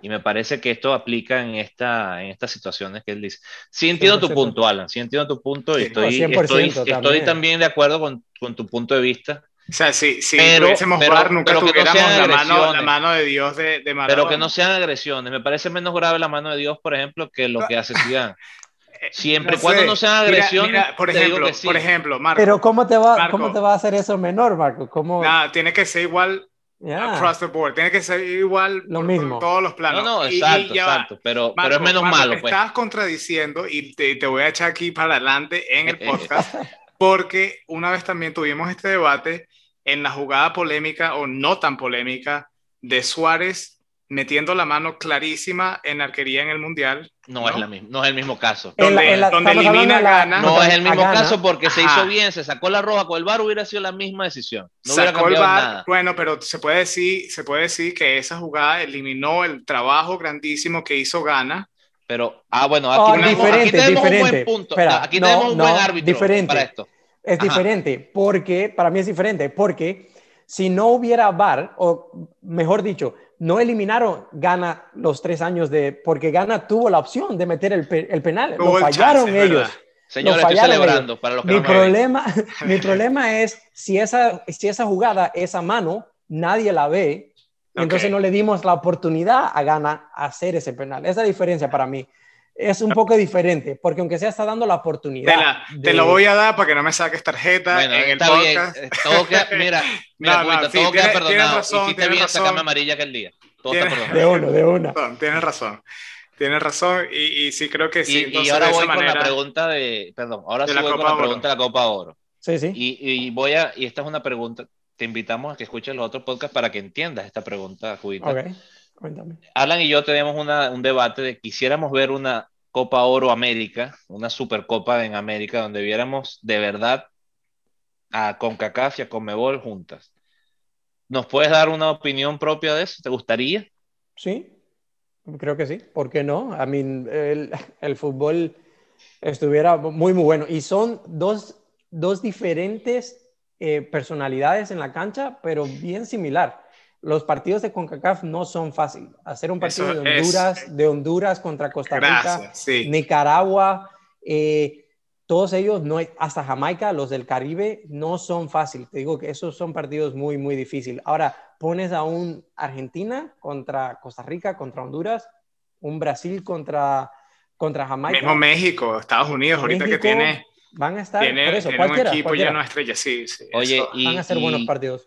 Y me parece que esto aplica en, esta, en estas situaciones que él dice. Sí entiendo tu punto, Alan, sí entiendo tu punto y estoy, estoy, estoy, también de acuerdo con, con tu punto de vista o sea, si, si pero, pudiésemos jugar, nunca tuviéramos la, mano, la mano de Dios de, de Maradona. Pero que no sean agresiones. Me parece menos grave la mano de Dios, por ejemplo, que lo que hace Zidane. Eh, Siempre y cuando no sean agresiones. por ejemplo, por ejemplo, Marco. Pero ¿cómo te, va, ¿cómo te va a hacer eso menor, Marco? ¿Cómo... Nada, tiene que ser igual across the board. Tiene que ser igual lo mismo. todos los planos. No, no, exacto, exacto. Pero, pero es menos malo. Pues. Estás contradiciendo y te, te, voy a echar aquí para adelante en el podcast. porque una vez también tuvimos este debate en la jugada polémica o no tan polémica de Suárez metiendo la mano clarísima en arquería en el Mundial. No, Es, la misma, no es el mismo caso. Donde, elimina gana. No es el mismo caso porque se hizo bien, se sacó la roja con el VAR, hubiera sido la misma decisión. No sacó el VAR, bueno, pero se puede, decir, se puede decir que esa jugada eliminó el trabajo grandísimo que hizo Gana. Pero, ah, bueno, aquí, oh, tenemos, diferente, aquí un buen punto. aquí tenemos un buen árbitro diferente. para esto. Es diferente, porque, para mí es diferente, porque si no hubiera VAR, o mejor dicho, no eliminaron Gana los tres años de, porque Gana tuvo la opción de meter el, el penal, lo fallaron ellos. Señores, estoy celebrando para los que mi problema, mi problema es si esa, si esa jugada, esa mano, nadie la ve, entonces no le dimos la oportunidad a Gana hacer ese penal. Esa es la diferencia para mí es un poco diferente, porque aunque sea está dando la oportunidad. Te, lo voy a dar para que no me saques tarjeta en el podcast. Bien. Todo queda, mira, mira no, no, todo queda perdonado. Razón, Hiciste bien razón. sacarme amarilla aquel día. Todo está perdonado. De uno, de una. Tienes razón. Tienes razón y, y, sí creo que sí. Y, y ahora voy con la pregunta de, perdón, ahora sí voy con la pregunta de la Copa Oro. Sí, sí. Y, y voy a, y esta es una pregunta, te invitamos a que escuches los otros podcasts para que entiendas esta pregunta, Judita. Ok, cuéntame. Alan y yo tenemos una, un debate de quisiéramos ver una Copa Oro América, una supercopa en América, donde viéramos de verdad a CONCACAF y a CONMEBOL juntas. ¿Nos puedes dar una opinión propia de eso? ¿Te gustaría? Sí, creo que sí. ¿Por qué no? A mí, el, fútbol estuviera muy, muy bueno. Y son dos, dos diferentes eh, personalidades en la cancha, pero bien similar los partidos de CONCACAF no son fáciles. Hacer un partido de Honduras, de Honduras contra Costa Rica, Nicaragua, eh, todos ellos, no, hasta Jamaica, los del Caribe, no son fáciles. Te digo que esos son partidos muy, muy difíciles. Ahora, pones a un Argentina contra Costa Rica, contra Honduras, un Brasil contra, contra Jamaica. Mismo México, Estados Unidos, ahorita que tiene... Van a estar, tiene, por eso, un equipo ya no estrella, sí. sí Oye, van a ser buenos partidos.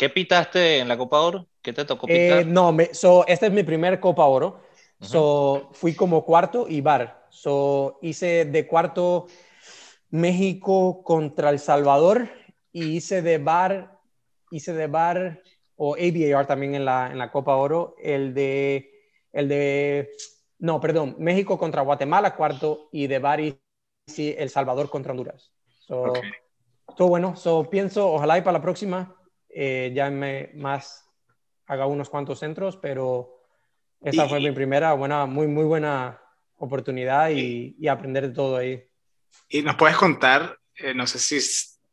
¿Qué pitaste en la Copa Oro? ¿Qué te tocó pitar? Eh, no, me, so, esta es mi primer Copa Oro. So, fui como cuarto y bar. So, hice de cuarto México contra El Salvador y hice de bar, hice de bar o ABAR también en la, en la Copa Oro, el de, el de, no, perdón, México contra Guatemala, cuarto, y de bar hice El Salvador contra Honduras. So, Todo bueno, so, pienso, ojalá y para la próxima eh, ya me más haga unos cuantos centros, pero esta fue mi primera buena, muy, muy buena oportunidad y, y, aprender de todo ahí. Y nos puedes contar, eh, no sé si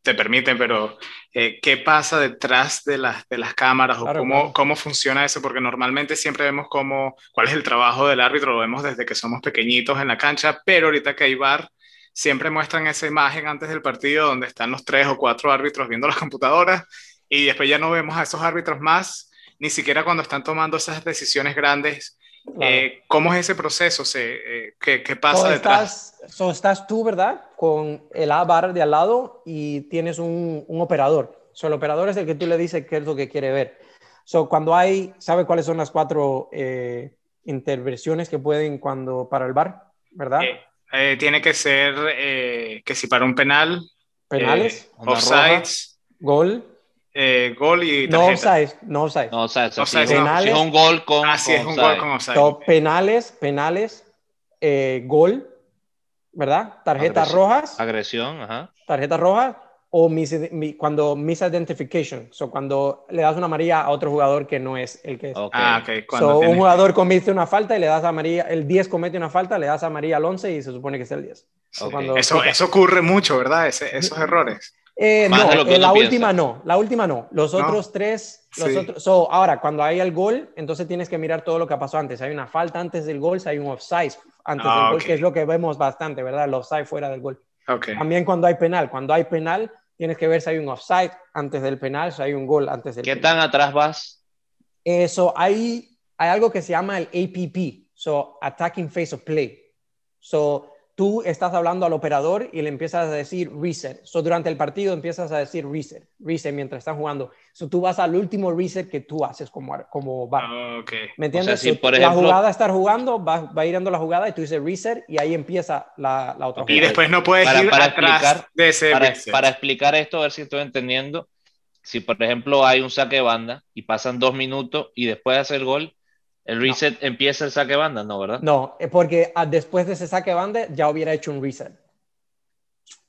te permiten, pero eh, qué pasa detrás de las, de las cámaras o cómo, cómo funciona eso, porque normalmente siempre vemos cómo, cuál es el trabajo del árbitro, lo vemos desde que somos pequeñitos en la cancha, pero ahorita que hay bar, siempre muestran esa imagen antes del partido donde están los tres o cuatro árbitros viendo las computadoras y después ya no vemos a esos árbitros más, ni siquiera cuando están tomando esas decisiones grandes. Eh, ¿Cómo es ese proceso? Se, eh, ¿qué, ¿qué, pasa detrás? Estás, estás tú, ¿verdad? Con el A-bar de al lado y tienes un, un operador. So, el operador es el que tú le dices qué es lo que quiere ver. So, cuando hay, ¿sabe cuáles son las cuatro eh, intervenciones que pueden cuando para el bar? ¿Verdad? tiene que ser que si para un penal, penales, offsides, gol, eh, gol y tarjeta. No offside, no offside. No offside, penales, es un gol con, ah, sí, es un gol con offside. penales, penales, eh, gol, ¿verdad? Tarjetas rojas. Agresión, ajá. Tarjetas rojas, o mis, cuando misidentification, so cuando le das una amarilla a otro jugador que no es el que es. Ah, okay. So, un jugador comete una falta y le das amarilla, el 10 comete una falta, le das amarilla al 11 y se supone que es el 10. eso, eso ocurre mucho, ¿verdad? esos errores. Eh, no, eh, la última no, la última no. Los otros tres, los otros, so, ahora cuando hay el gol, entonces tienes que mirar todo lo que pasado antes. Hay una falta antes del gol, si hay un offside antes del ah, gol, que es lo que vemos bastante, ¿verdad? El offside fuera del gol. También cuando hay penal, cuando hay penal, tienes que ver si hay un offside antes del penal, si hay un gol antes del ¿Qué tan atrás vas? Eso, hay, hay algo que se llama el APP, so Attacking Phase of Play. So, tú estás hablando al operador y le empiezas a decir reset. So, durante el partido empiezas a decir reset, reset mientras están jugando. So, tú vas al último reset que tú haces como, como va. Ah, okay. ¿Me entiendes? la jugada está jugando, va, va, ir dando la jugada y tú dices reset y ahí empieza la, la otra Y después no puedes ir para atrás explicar, de ese para, para explicar esto, a ver si estoy entendiendo. Si, por ejemplo, hay un saque de banda y pasan dos minutos y después de hacer el gol, ¿El reset empieza el saque banda? No, ¿verdad? No, eh, porque ah, después de ese saque banda ya hubiera hecho un reset.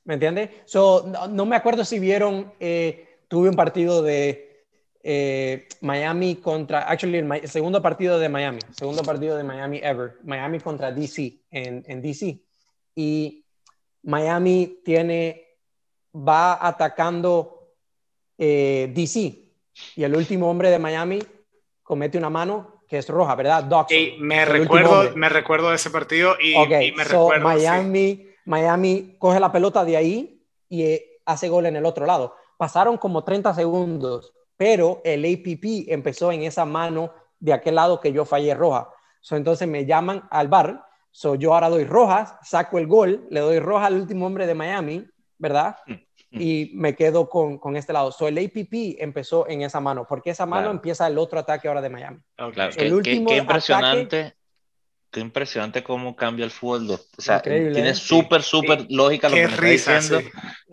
¿Me entiendes? So, no, me acuerdo si vieron, eh, tuve un partido de eh, Miami contra, actually, el, segundo partido de Miami, segundo partido de Miami ever, Miami contra DC en, en DC. Y Miami tiene, va atacando DC y el último hombre de Miami comete una mano que es roja, ¿verdad? me, recuerdo, me recuerdo de ese partido y, me recuerdo. Miami, Miami coge la pelota de ahí y eh, hace gol en el otro lado. Pasaron como 30 segundos, pero el APP empezó en esa mano de aquel lado que yo fallé roja. So, entonces me llaman al bar, so, yo ahora doy rojas, saco el gol, le doy roja al último hombre de Miami, ¿verdad? Y me quedo con, con, este lado. So, el APP empezó en esa mano, porque esa mano empieza el otro ataque ahora de Miami. Claro. El último qué, impresionante. Qué impresionante cómo cambia el fútbol. O sea, tiene ¿eh? súper, súper lógica lo que me está diciendo.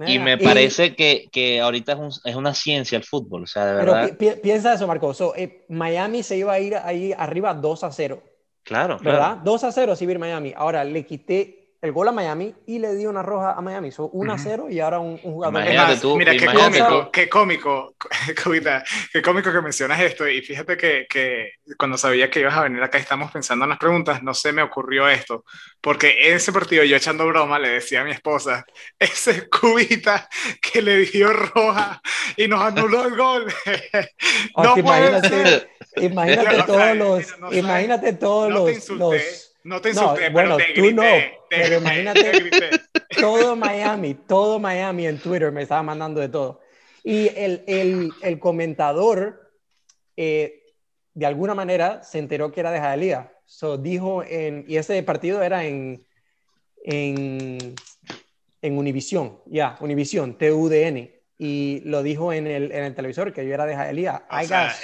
Y me parece que, que ahorita es, un, es, una ciencia el fútbol. O sea, de verdad. Pero piensa eso, Marco. eh, Miami se iba a ir ahí arriba 2 a 0. Claro, ¿verdad? 2 a 0 si Miami. Ahora le quité el gol a Miami y le dio una roja a Miami. Son 1 a 0 y ahora un, jugador. mira, qué cómico, qué cómico, qué cómico que mencionas esto. Y fíjate que, que, cuando sabía que ibas a venir acá y estamos pensando en las preguntas, no se me ocurrió esto. Porque en ese partido, yo echando broma, le decía a mi esposa, ese cubita que le dio roja y nos anuló el gol. no imagínate, imagínate, todos los, imagínate todos los no te insulté, bueno, pero te tú no, pero imagínate todo Miami, todo Miami en Twitter me estaba mandando de todo. Y el, el, el comentador, eh, de alguna manera, se enteró que era de Jalía. So, dijo, en, y ese partido era en, en, en Univision, ya, Univision, TUDN. Y lo dijo en el, en el televisor que yo era de Jalía.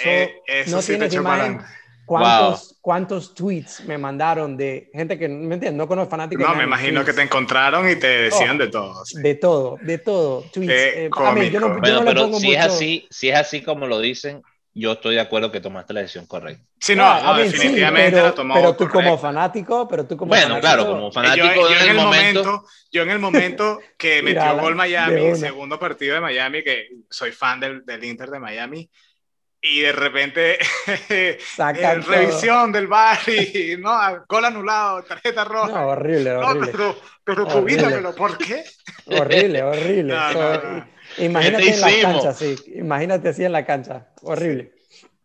Eh, no tienes imagen. ¿Cuántos, ¿Cuántos tweets me mandaron de gente que ¿me entiendes? no conozco fanáticos? No, me imagino que te encontraron y te decían de todo. De todo, de todo. Tweets. Eh, yo no, bueno, pero si, es así, si es así como lo dicen, yo estoy de acuerdo que tomaste la decisión correcta. Sí, no, ah, definitivamente pero, la tomó Pero tú como fanático, pero tú como Bueno, claro, como fanático yo, en, el momento, Yo en el momento que metió gol Miami, segundo partido de Miami, que soy fan del, del Inter de Miami, y de repente revisión del bar y no, gol anulado, tarjeta roja. No, horrible, horrible. pero, pero cubítamelo, ¿por qué? Horrible, horrible. imagínate en la cancha, sí. Imagínate así en la cancha. Horrible.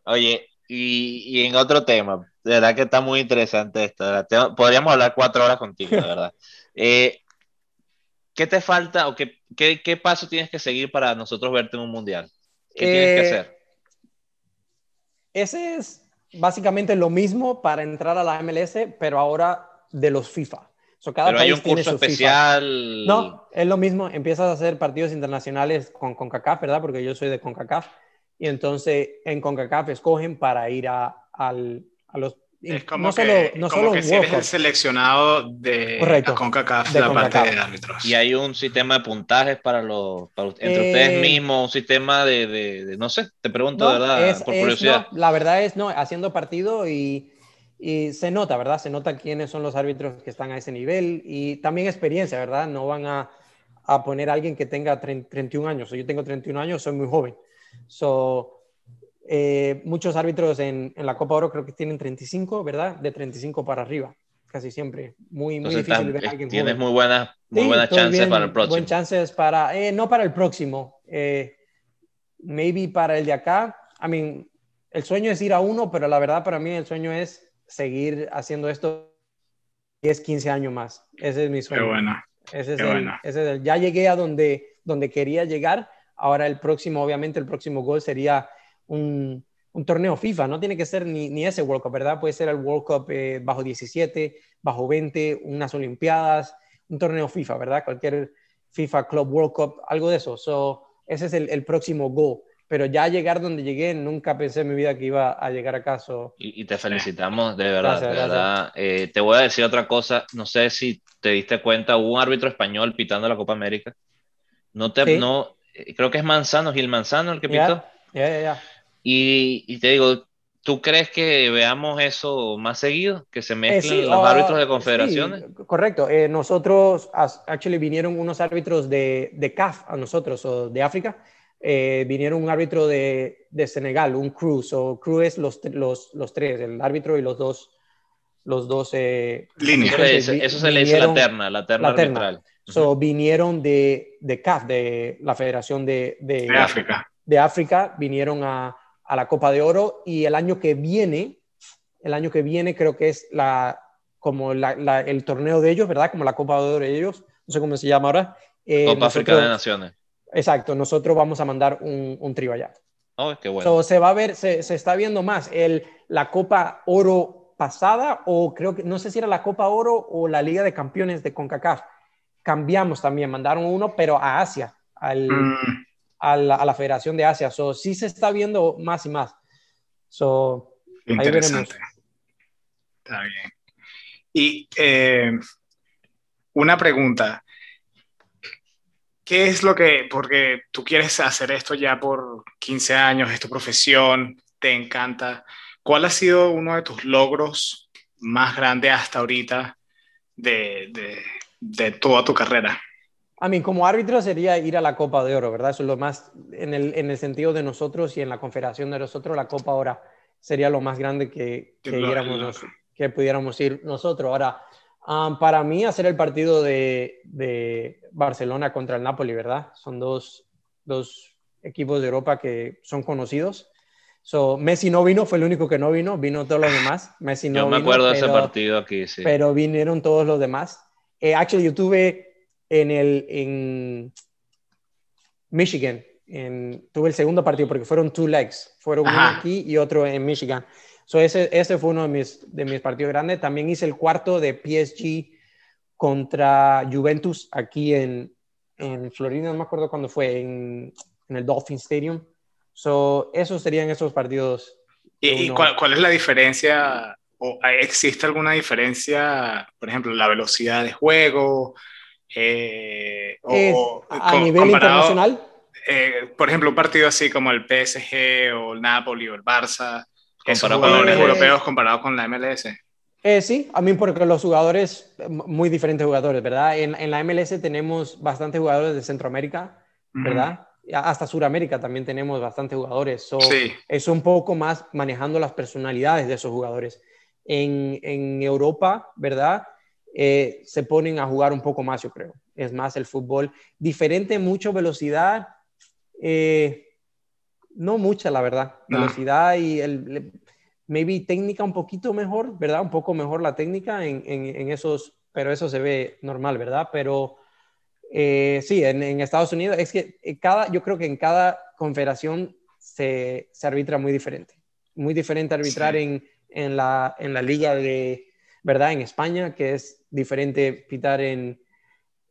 Oye, y, y, en otro tema, de verdad que está muy interesante esto. Podríamos hablar cuatro horas contigo, de verdad. Eh, ¿Qué te falta o qué, qué, qué, paso tienes que seguir para nosotros verte en un mundial? ¿Qué tienes que eh, hacer? Ese es básicamente lo mismo para entrar a la MLS, pero ahora de los FIFA. cada pero hay un curso especial. No, es lo mismo. Empiezas a hacer partidos internacionales con CONCACAF, ¿verdad? Porque yo soy de CONCACAF. Y entonces en CONCACAF escogen para ir a, a los es como que, no como que si eres el seleccionado de Correcto, CONCACAF, de la parte de árbitros. Y hay un sistema de puntajes para los, entre ustedes eh, mismos, un sistema de, de, no sé, te pregunto, ¿verdad? por curiosidad. la verdad es, no, haciendo partido y, y, se nota, ¿verdad? Se nota quiénes son los árbitros que están a ese nivel y también experiencia, ¿verdad? No van a, a poner a alguien que tenga 31 años. Yo tengo 31 años, soy muy joven. So, eh, muchos árbitros en, en, la Copa Oro creo que tienen 35, ¿verdad? De 35 para arriba, casi siempre. Muy, muy difícil ver a alguien Tienes muy buenas, muy buenas chances para el próximo. Buenas chances para, eh, no para el próximo, eh, maybe para el de acá. I mean, el sueño es ir a uno, pero la verdad para mí el sueño es seguir haciendo esto 10, 15 años más. Ese es mi sueño. Qué bueno. Ese es, el, ese es el, ya llegué a donde, donde quería llegar. Ahora el próximo, obviamente, el próximo gol sería un, un torneo FIFA. No tiene que ser ni, ni, ese World Cup, ¿verdad? Puede ser el World Cup eh, bajo 17, bajo 20, unas Olimpiadas, un torneo FIFA, ¿verdad? Cualquier FIFA Club World Cup, algo de eso. So, ese es el, el próximo gol pero ya llegar donde llegué, nunca pensé en mi vida que iba a llegar a caso. Y, te felicitamos, de verdad, de verdad. Eh, te voy a decir otra cosa, no sé si te diste cuenta, hubo un árbitro español pitando la Copa América. No te, no, eh, creo que es Manzano, Gil Manzano el que pitó. Ya, ya, ya. Y, y, te digo, ¿tú crees que veamos eso más seguido? Que se eh, mezclen los árbitros de confederaciones. correcto. nosotros, actually, vinieron unos árbitros de, de CAF a nosotros, o de África, eh, vinieron un árbitro de, de, Senegal, un crew, o crew es los, los, los, tres, el árbitro y los dos, los dos eh, líneas. Eso, se le dice la terna, la terna, arbitral. So, vinieron de, de CAF, de la Federación de, de, África. De África, vinieron a, a, la Copa de Oro y el año que viene, el año que viene creo que es la, como la, el torneo de ellos, ¿verdad? Como la Copa de Oro de ellos, no sé cómo se llama ahora. Eh, Copa África de Naciones. Exacto, nosotros vamos a mandar un, un trío allá. Oh, qué bueno. se va a ver, se, se, está viendo más el, la Copa Oro pasada o creo que, no sé si era la Copa Oro o la Liga de Campeones de CONCACAF. Cambiamos también, mandaron uno, pero a Asia, al, mm. A, la, Federación de Asia. So, sí se está viendo más y más. So. Está bien. Y eh, una pregunta. ¿Qué es lo que, porque tú quieres hacer esto ya por 15 años, es tu profesión, te encanta? ¿Cuál ha sido uno de tus logros más grandes hasta ahorita de, de toda tu carrera? A mí, como árbitro sería ir a la Copa de Oro, ¿verdad? Eso es lo más, en el, en el sentido de nosotros y en la confederación de nosotros, la Copa Oro sería lo más grande que, que, que pudiéramos ir nosotros. Ahora, para mí, hacer el partido de, de, Barcelona contra el Napoli, ¿verdad? Son dos, dos, equipos de Europa que son conocidos. So, Messi no vino, fue el único que no vino, vino todos los demás. Messi no yo me acuerdo de ese partido aquí, sí. Pero vinieron todos los demás. Eh, actually, yo tuve en, el, en Michigan, en, tuve el segundo partido porque fueron two legs, fueron uno aquí y otro en Michigan. So ese, ese fue uno de mis, de mis partidos grandes. También hice el cuarto de PSG contra Juventus aquí en, en Florida, no me acuerdo cuándo fue, en, en el Dolphin Stadium. So, esos serían esos partidos. ¿Y, cuál, cuál, es la diferencia? ¿O ¿Existe alguna diferencia, por ejemplo, la velocidad de juego? Eh, o, a nivel internacional. Eh, por ejemplo, un partido así como el PSG o el Napoli o el Barça, Comparado con los europeos comparados con la MLS. Eh, sí, a mí porque los jugadores, muy diferentes jugadores, ¿verdad? En, en la MLS tenemos bastantes jugadores de Centroamérica, ¿verdad? Hasta Sudamérica también tenemos bastantes jugadores. sí. Es un poco más manejando las personalidades de esos jugadores. En, en Europa, ¿verdad? Eh, se ponen a jugar un poco más, yo creo. Es más el fútbol. Diferente, mucho velocidad. Eh, no mucha, la verdad. Velocidad y el, maybe técnica un poquito mejor, ¿verdad? Un poco mejor la técnica en, en, esos, pero eso se ve normal, ¿verdad? Pero eh, sí, en, en, Estados Unidos es que cada, yo creo que en cada confederación se, se arbitra muy diferente. Muy diferente arbitrar en, en, la, en la liga de, ¿verdad? En España, que es diferente pitar en,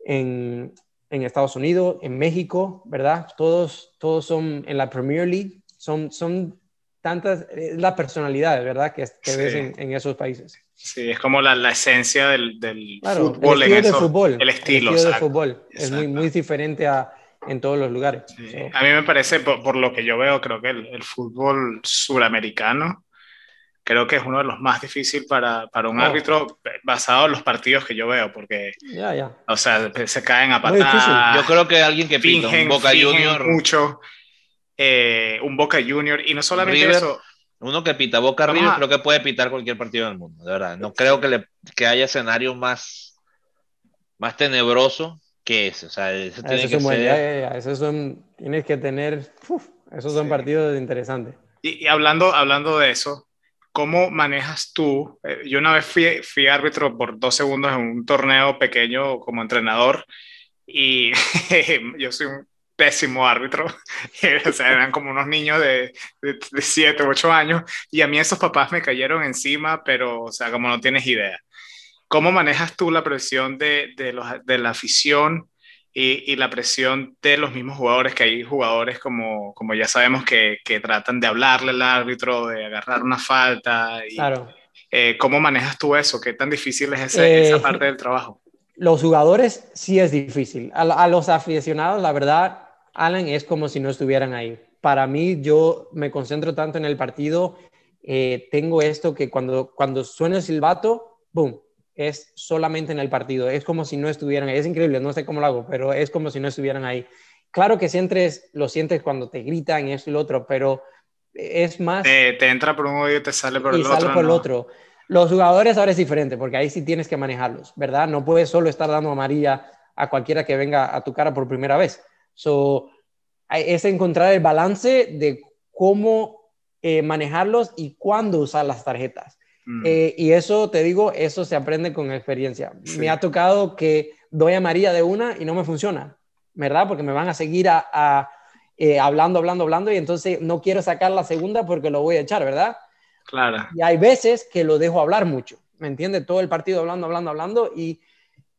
en, en Estados Unidos, en México, ¿verdad? Todos, todos son en la Premier League, son, son tantas, es la personalidad, ¿verdad? Que, que ves en, en, esos países. Sí, es como la, la esencia del, del fútbol. El estilo, de fútbol, el estilo, el estilo de fútbol. Es muy, muy diferente a, en todos los lugares. Sí. A mí me parece, por, por, lo que yo veo, creo que el, el fútbol suramericano creo que es uno de los más difíciles para, para un oh. árbitro basado en los partidos que yo veo, porque, ya, ya. o sea, se caen a patadas. Yo creo que alguien que pinta un Boca Junior. mucho, eh, un Boca Junior, y no solamente eso. Uno que pita Boca River, creo que puede pitar cualquier partido del mundo, de verdad. No creo que, le, que haya escenario más, más tenebroso que ese. O sea, ese tiene que ser... Esos son, tienes que tener, esos son partidos interesantes. Y, hablando, hablando de eso, ¿cómo manejas tú? Eh, yo una vez fui, fui árbitro por dos segundos en un torneo pequeño como entrenador y yo soy un pésimo árbitro. o sea, eran como unos niños de, de, 7, 8 años y a mí esos papás me cayeron encima, pero, o sea, como no tienes idea. ¿Cómo manejas tú la presión de, de, los, de la afición y, y, la presión de los mismos jugadores? Que hay jugadores como, como ya sabemos que, que tratan de hablarle al árbitro, de agarrar una falta. Y, claro. Eh, ¿Cómo manejas tú eso? ¿Qué tan difícil es esa eh, parte del trabajo? Los jugadores sí es difícil. A, a los aficionados, la verdad, Alan, es como si no estuvieran ahí. Para mí, yo me concentro tanto en el partido, eh, tengo esto que cuando, cuando suena el silbato, ¡boom! Es solamente en el partido, es como si no estuvieran ahí. Es increíble, no sé cómo lo hago, pero es como si no estuvieran ahí. Claro que sientes, lo sientes cuando te gritan y esto y lo otro, pero es más... te entra por un oído y te sale por el otro. Sale por el otro. Los jugadores ahora es diferente, porque ahí sí tienes que manejarlos, ¿verdad? No puedes solo estar dando amarilla a cualquiera que venga a tu cara por primera vez. So, es encontrar el balance de cómo eh, manejarlos y cuándo usar las tarjetas. Mm. Eh, y eso, te digo, eso se aprende con experiencia. Me ha tocado que doy a María de una y no me funciona, ¿verdad? Porque me van a seguir a, eh, hablando, hablando, hablando y entonces no quiero sacar la segunda porque lo voy a echar, ¿verdad? Claro. Y hay veces que lo dejo hablar mucho, ¿me entiendes? Todo el partido hablando, hablando, hablando y,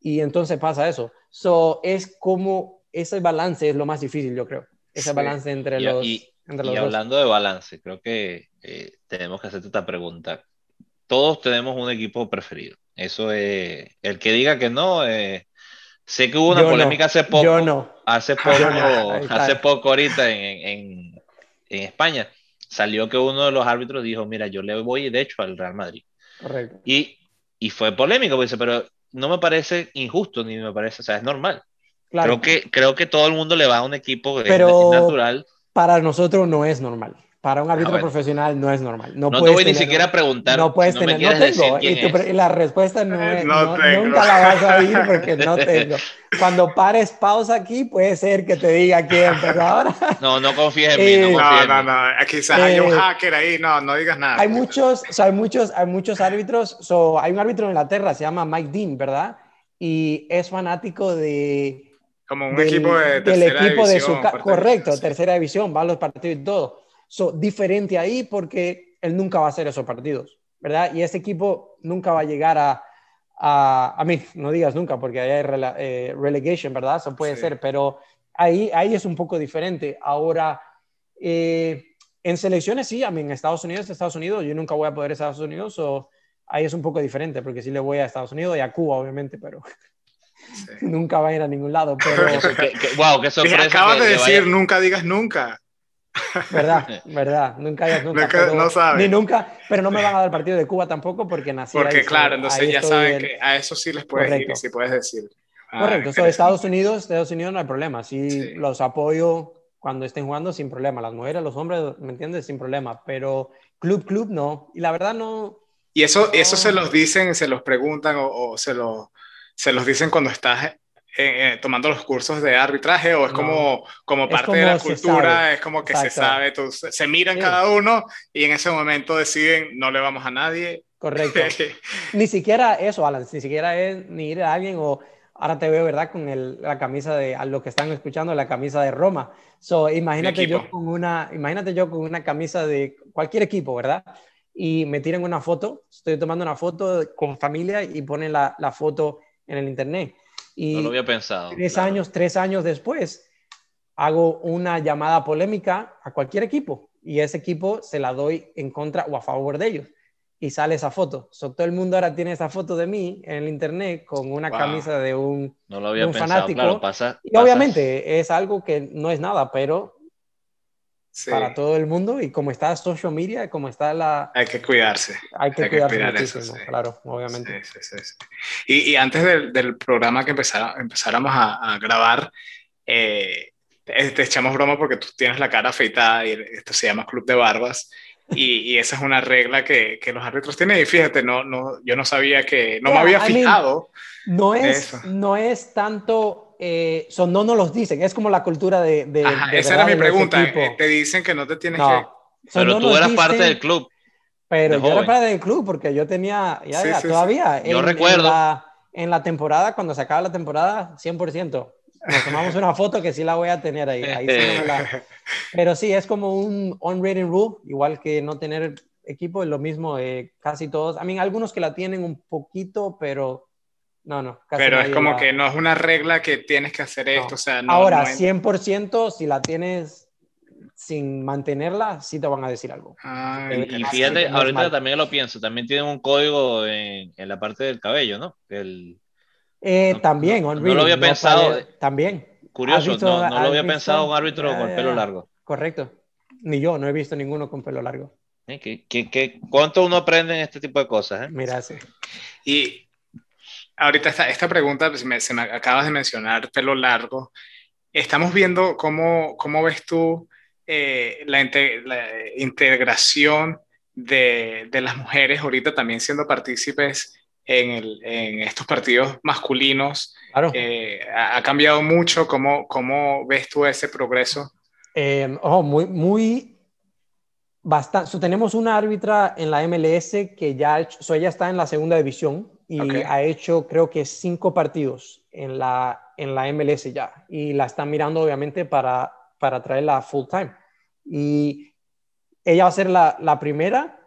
y entonces pasa eso. So, es como ese balance es lo más difícil, yo creo. Ese balance entre los. Y, hablando de balance, creo que eh, tenemos que hacerte esta pregunta. Todos tenemos un equipo preferido. Eso es. El que diga que no, eh, sé que hubo una polémica hace poco. Yo no. Hace poco, hace poco ahorita en, en, España. Salió que uno de los árbitros dijo: Mira, yo le voy de hecho al Real Madrid. Correcto. Y, y fue polémico, pues, pero no me parece injusto ni me parece, o sea, es normal. Creo, que, creo que todo el mundo le va a un equipo Pero natural. Para nosotros no es normal. Para un árbitro profesional no es normal. No, no te voy ni siquiera a preguntar. No puedes tener. No tengo. Y, la respuesta no es. No nunca la vas a oír porque no tengo. Cuando pares pausa aquí, puede ser que te diga quién, pero ahora. No, no confíes en mí. No, eh, no, no, no. Quizás hay un eh, hacker ahí. No, no digas nada. Hay muchos, o sea, hay muchos, hay muchos árbitros. So, hay un árbitro en Inglaterra, se llama Mike Dean, ¿verdad? Y es fanático de como un equipo de tercera equipo división, de su correcto, tercera división, va a los partidos y todo. So, diferente ahí porque él nunca va a hacer esos partidos, ¿verdad? Y ese equipo nunca va a llegar a, a, a mí, no digas nunca porque ahí hay eh, relegation, ¿verdad? Eso puede ser, pero ahí, ahí es un poco diferente. Ahora, eh, en selecciones sí, a mí en Estados Unidos, Estados Unidos, yo nunca voy a poder a Estados Unidos, o ahí es un poco diferente porque sí le voy a Estados Unidos y a Cuba, obviamente, pero nunca va a ir a ningún lado. Pero... wow, qué sorpresa. Acabas de decir, nunca digas nunca. ¿Verdad? ¿Verdad? Nunca nunca. no. Ni nunca, pero no me van a dar el partido de Cuba tampoco porque nací Porque claro, entonces ya saben que a eso sí les puedes decir, sí puedes decir. Ah, Correcto, so, Estados Unidos, Estados Unidos no hay problema, sí, los apoyo cuando estén jugando sin problema, las mujeres, los hombres, ¿me entiendes? Sin problema, pero club, club no, y la verdad no... Y eso, eso se los dicen, se los preguntan o, o se los se los dicen cuando estás eh, eh, tomando los cursos de arbitraje o es como, como parte de la cultura, es como que se sabe, se miran cada uno y en ese momento deciden no le vamos a nadie. Correcto. ni siquiera eso, Alan, ni siquiera es ni ir a alguien o ahora te veo, ¿verdad? Con el, la camisa de, a lo que están escuchando, la camisa de Roma. So, imagínate yo con una, imagínate yo con una camisa de cualquier equipo, ¿verdad? Y me tiran una foto, estoy tomando una foto con familia y ponen la, la foto en el Internet. Y no lo había pensado. Tres años, tres años después, hago una llamada polémica a cualquier equipo y ese equipo se la doy en contra o a favor de ellos. Y sale esa foto. todo el mundo ahora tiene esa foto de mí en el internet con una camisa de un, no lo había pensado, fanático. y obviamente es algo que no es nada, pero para todo el mundo y como está social media, como está la... Hay que cuidarse. Hay que, cuidarse muchísimo, claro, obviamente. Y, y, antes del, del, programa que empezara, empezáramos a, a grabar, eh, te echamos broma porque tú tienes la cara afeitada y esto se llama Club de Barbas. Y, y esa es una regla que, que, los árbitros tienen. Y fíjate, no, no, yo no sabía que, no me había fijado. no, es, no es tanto eh, son, no nos los dicen, es como la cultura de... de, esa era mi pregunta, eh, te dicen que no te tienes que... pero tú eras parte del club. Pero yo era parte del club porque yo tenía, ya, todavía... Yo recuerdo. En la, temporada, cuando se acaba la temporada, 100%. Nos tomamos una foto que sí la voy a tener ahí. Pero sí, es como un on-rating rule, igual que no tener equipo, es lo mismo, eh, casi todos. A mí, algunos que la tienen un poquito, pero no, no. Pero es como que no es una regla que tienes que hacer esto. O sea, Ahora, 100%, si la tienes sin mantenerla, sí te van a decir algo. Y, fíjate, ahorita también lo pienso, también tienen un código en, en la parte del cabello, ¿no? El, eh, también, no, lo había pensado. también. Curioso, no, lo había pensado un árbitro con pelo largo. Correcto. Ni yo, no he visto ninguno con pelo largo. Eh, ¿Qué, qué, qué, cuánto uno aprende en este tipo de cosas? Eh? Mira, sí. Y ahorita esta, esta pregunta, pues, se me acabas de mencionar, pelo largo. Estamos viendo cómo, cómo ves tú eh, la, integración de, de, las mujeres ahorita también siendo partícipes en, el, en estos partidos masculinos. Claro. Eh, ha, cambiado mucho. ¿Cómo, ¿Cómo ves tú ese progreso? Eh, oh, muy, muy bastante. tenemos una árbitra en la MLS que ya, so ella está en la segunda división y ha hecho creo que cinco partidos en la, en la MLS ya y la están mirando obviamente para, para traerla full time. Y ella va a ser la, la primera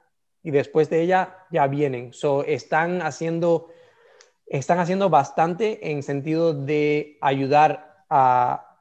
y después de ella ya vienen. So, están haciendo están haciendo bastante en sentido de ayudar a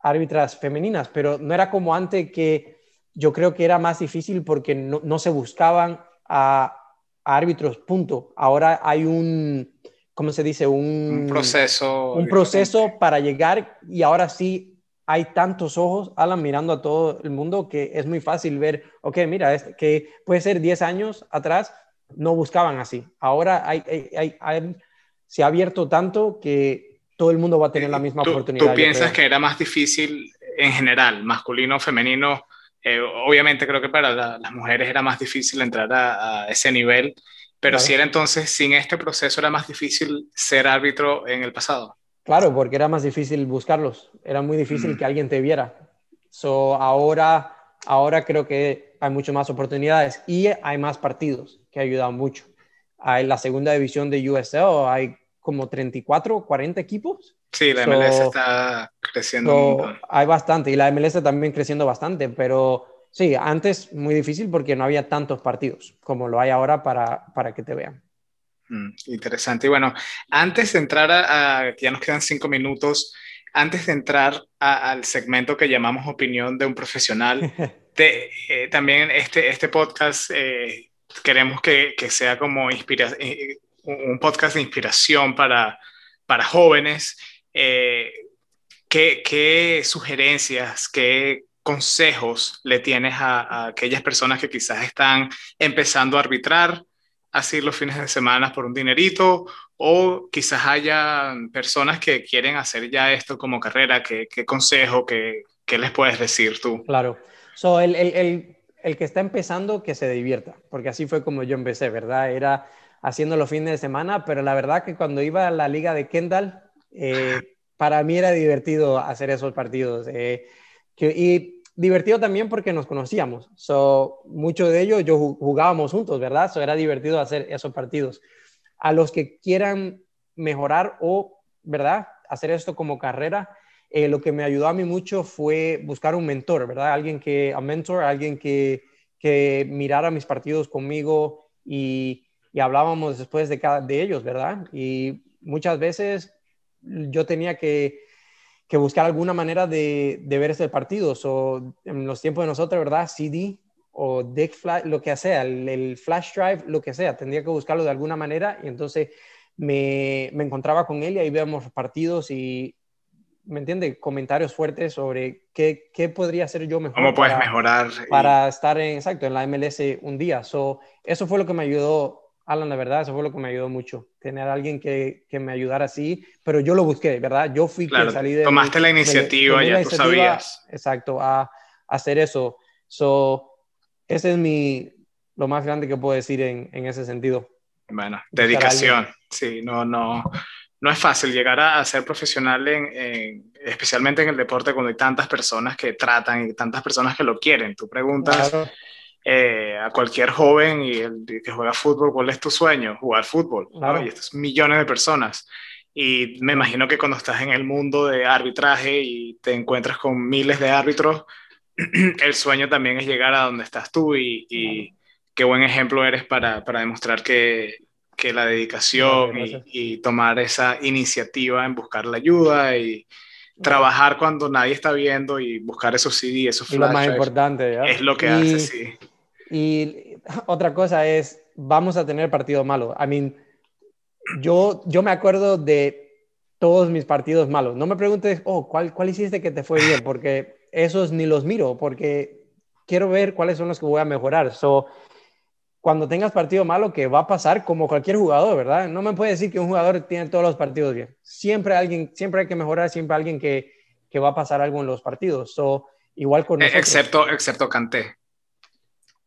árbitras femeninas, pero no era como antes que yo creo que era más difícil porque no, no se buscaban a árbitros, punto. Ahora hay un, ¿cómo se dice? Un, proceso. Un proceso para llegar y ahora sí hay tantos ojos, Alan, mirando a todo el mundo que es muy fácil ver, ok, mira, este, que puede ser 10 años atrás, no buscaban así. Ahora hay, hay, se ha abierto tanto que todo el mundo va a tener la misma oportunidad. ¿Tú piensas que era más difícil en general, masculino, femenino, eh, obviamente creo que para las mujeres era más difícil entrar a, ese nivel, pero si era entonces, sin este proceso era más difícil ser árbitro en el pasado. Claro, porque era más difícil buscarlos, era muy difícil mm. que alguien te viera. So, ahora, ahora creo que hay muchas más oportunidades y hay más partidos que ayudan mucho. Hay la segunda división de USL, hay como 34, 40 equipos. Sí, la MLS está creciendo. hay bastante y la MLS también creciendo bastante, pero sí, antes muy difícil porque no había tantos partidos como lo hay ahora para, para que te vean. Mm, interesante. Y bueno, antes de entrar a, ya nos quedan cinco minutos, antes de entrar al segmento que llamamos opinión de un profesional, eh, también este, este podcast eh, queremos que, que, sea como inspira eh, un podcast de inspiración para, para jóvenes eh, ¿qué, sugerencias, qué consejos le tienes a, aquellas personas que quizás están empezando a arbitrar, así los fines de semana por un dinerito, o quizás haya personas que quieren hacer ya esto como carrera? ¿Qué, consejo, qué, les puedes decir tú? Claro. So, el, el, el, que está empezando, que se divierta, porque así fue como yo empecé, ¿verdad? Era haciendo los fines de semana, pero la verdad que cuando iba a la liga de Kendall, eh, para mí era divertido hacer esos partidos. Eh, y divertido también porque nos conocíamos. So, mucho de ello yo jugábamos juntos, ¿verdad? So, era divertido hacer esos partidos. A los que quieran mejorar o, ¿verdad? Hacer esto como carrera, eh, lo que me ayudó a mí mucho fue buscar un mentor, ¿verdad? Alguien que, a mentor, alguien que, que mirara mis partidos conmigo y, y hablábamos después de, cada, de ellos, ¿verdad? Y muchas veces yo tenía que, buscar alguna manera de, ver ese partido. So, en los tiempos de nosotros, ¿verdad? CD o Dick Flash, lo que sea, el, flash drive, lo que sea, tendría que buscarlo de alguna manera y entonces me, encontraba con él y ahí veíamos partidos y ¿me entiende? Comentarios fuertes sobre qué, qué podría hacer yo mejor. ¿Cómo puedes mejorar? Para estar en, exacto, en la MLS un día. So, eso fue lo que me ayudó, Alan, la verdad, eso fue lo que me ayudó mucho. Tener a alguien que, que me ayudara así, pero yo lo busqué, ¿verdad? Yo fui claro, salí de... Tomaste la iniciativa, ya tú sabías. Exacto, a, a, hacer eso. So, ese es mi, lo más grande que puedo decir en, en ese sentido. Bueno, dedicación. Sí, no, no no es fácil llegar a, ser profesional, en, especialmente en el deporte, cuando hay tantas personas que tratan y tantas personas que lo quieren. Tú preguntas eh, a cualquier joven y el, que juega fútbol, ¿cuál es tu sueño? Jugar fútbol. Y estos millones de personas. Y me imagino que cuando estás en el mundo de arbitraje y te encuentras con miles de árbitros, el sueño también es llegar a donde estás tú y, y qué buen ejemplo eres para, para demostrar que, que la dedicación y, tomar esa iniciativa en buscar la ayuda y trabajar cuando nadie está viendo y buscar esos CD, esos flash. lo más importante, Es lo que hace, sí. Y otra cosa es, vamos a tener partidos malos. I mean, yo, yo me acuerdo de todos mis partidos malos. No me preguntes, oh, ¿cuál, ¿cuál hiciste que te fue bien? Porque esos ni los miro, porque quiero ver cuáles son los que voy a mejorar. So, cuando tengas partido malo, que va a pasar como cualquier jugador, ¿verdad? No me puede decir que un jugador tiene todos los partidos bien. Siempre alguien, siempre hay que mejorar, siempre alguien que, que va a pasar algo en los partidos. So, igual con nosotros. Excepto, excepto Canté.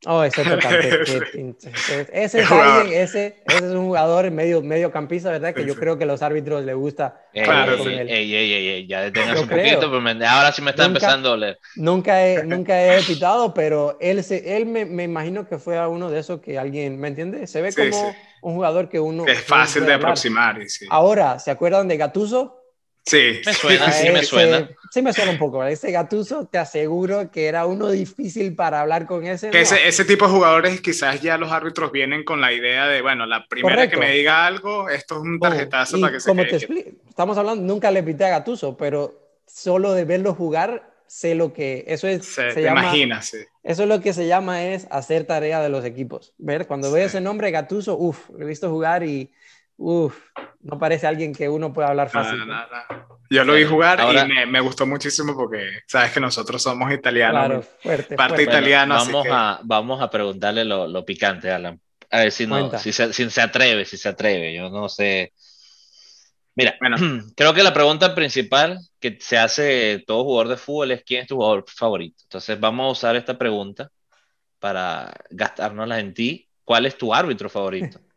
Oh, ese ese, es alguien, ese, ese, es un jugador medio, medio campista, ¿verdad? Que yo creo que a los árbitros les gusta. claro, ey, ey, ey, ya detengas un poquito, pero ahora sí me está empezando a doler. Nunca he, nunca he pitado, pero él, se, él me, me, imagino que fue a uno de esos que alguien, ¿me entiende? Se ve como un jugador que uno... es fácil de aproximar. Ahora, ¿se acuerdan de Gatuso? Sí, me suena, sí me suena. Sí me suena un poco. Ese Gatuso, te aseguro que era uno difícil para hablar con ese. ese, ese, tipo de jugadores, quizás ya los árbitros vienen con la idea de, bueno, la primera que me diga algo, esto es un oh, tarjetazo para que se quede. Te estamos hablando, nunca le pité a Gatuso, pero solo de verlo jugar, sé lo que eso es. Se, se llama, imaginas, Eso es lo que se llama es hacer tarea de los equipos. Ver, cuando veo ese nombre, Gatuso, uff, lo he visto jugar y Uf, no parece alguien que uno pueda hablar fácil. Yo lo vi jugar y me, me, gustó muchísimo porque sabes que nosotros somos italianos. Claro, fuerte, parte italiana. vamos, a, vamos a preguntarle lo, lo, picante, Alan. A ver si, no, si, se, si se atreve, si se atreve. Yo no sé. Mira, bueno. creo que la pregunta principal que se hace todo jugador de fútbol es quién es tu jugador favorito. Entonces vamos a usar esta pregunta para gastárnosla en ti. ¿Cuál es tu árbitro favorito?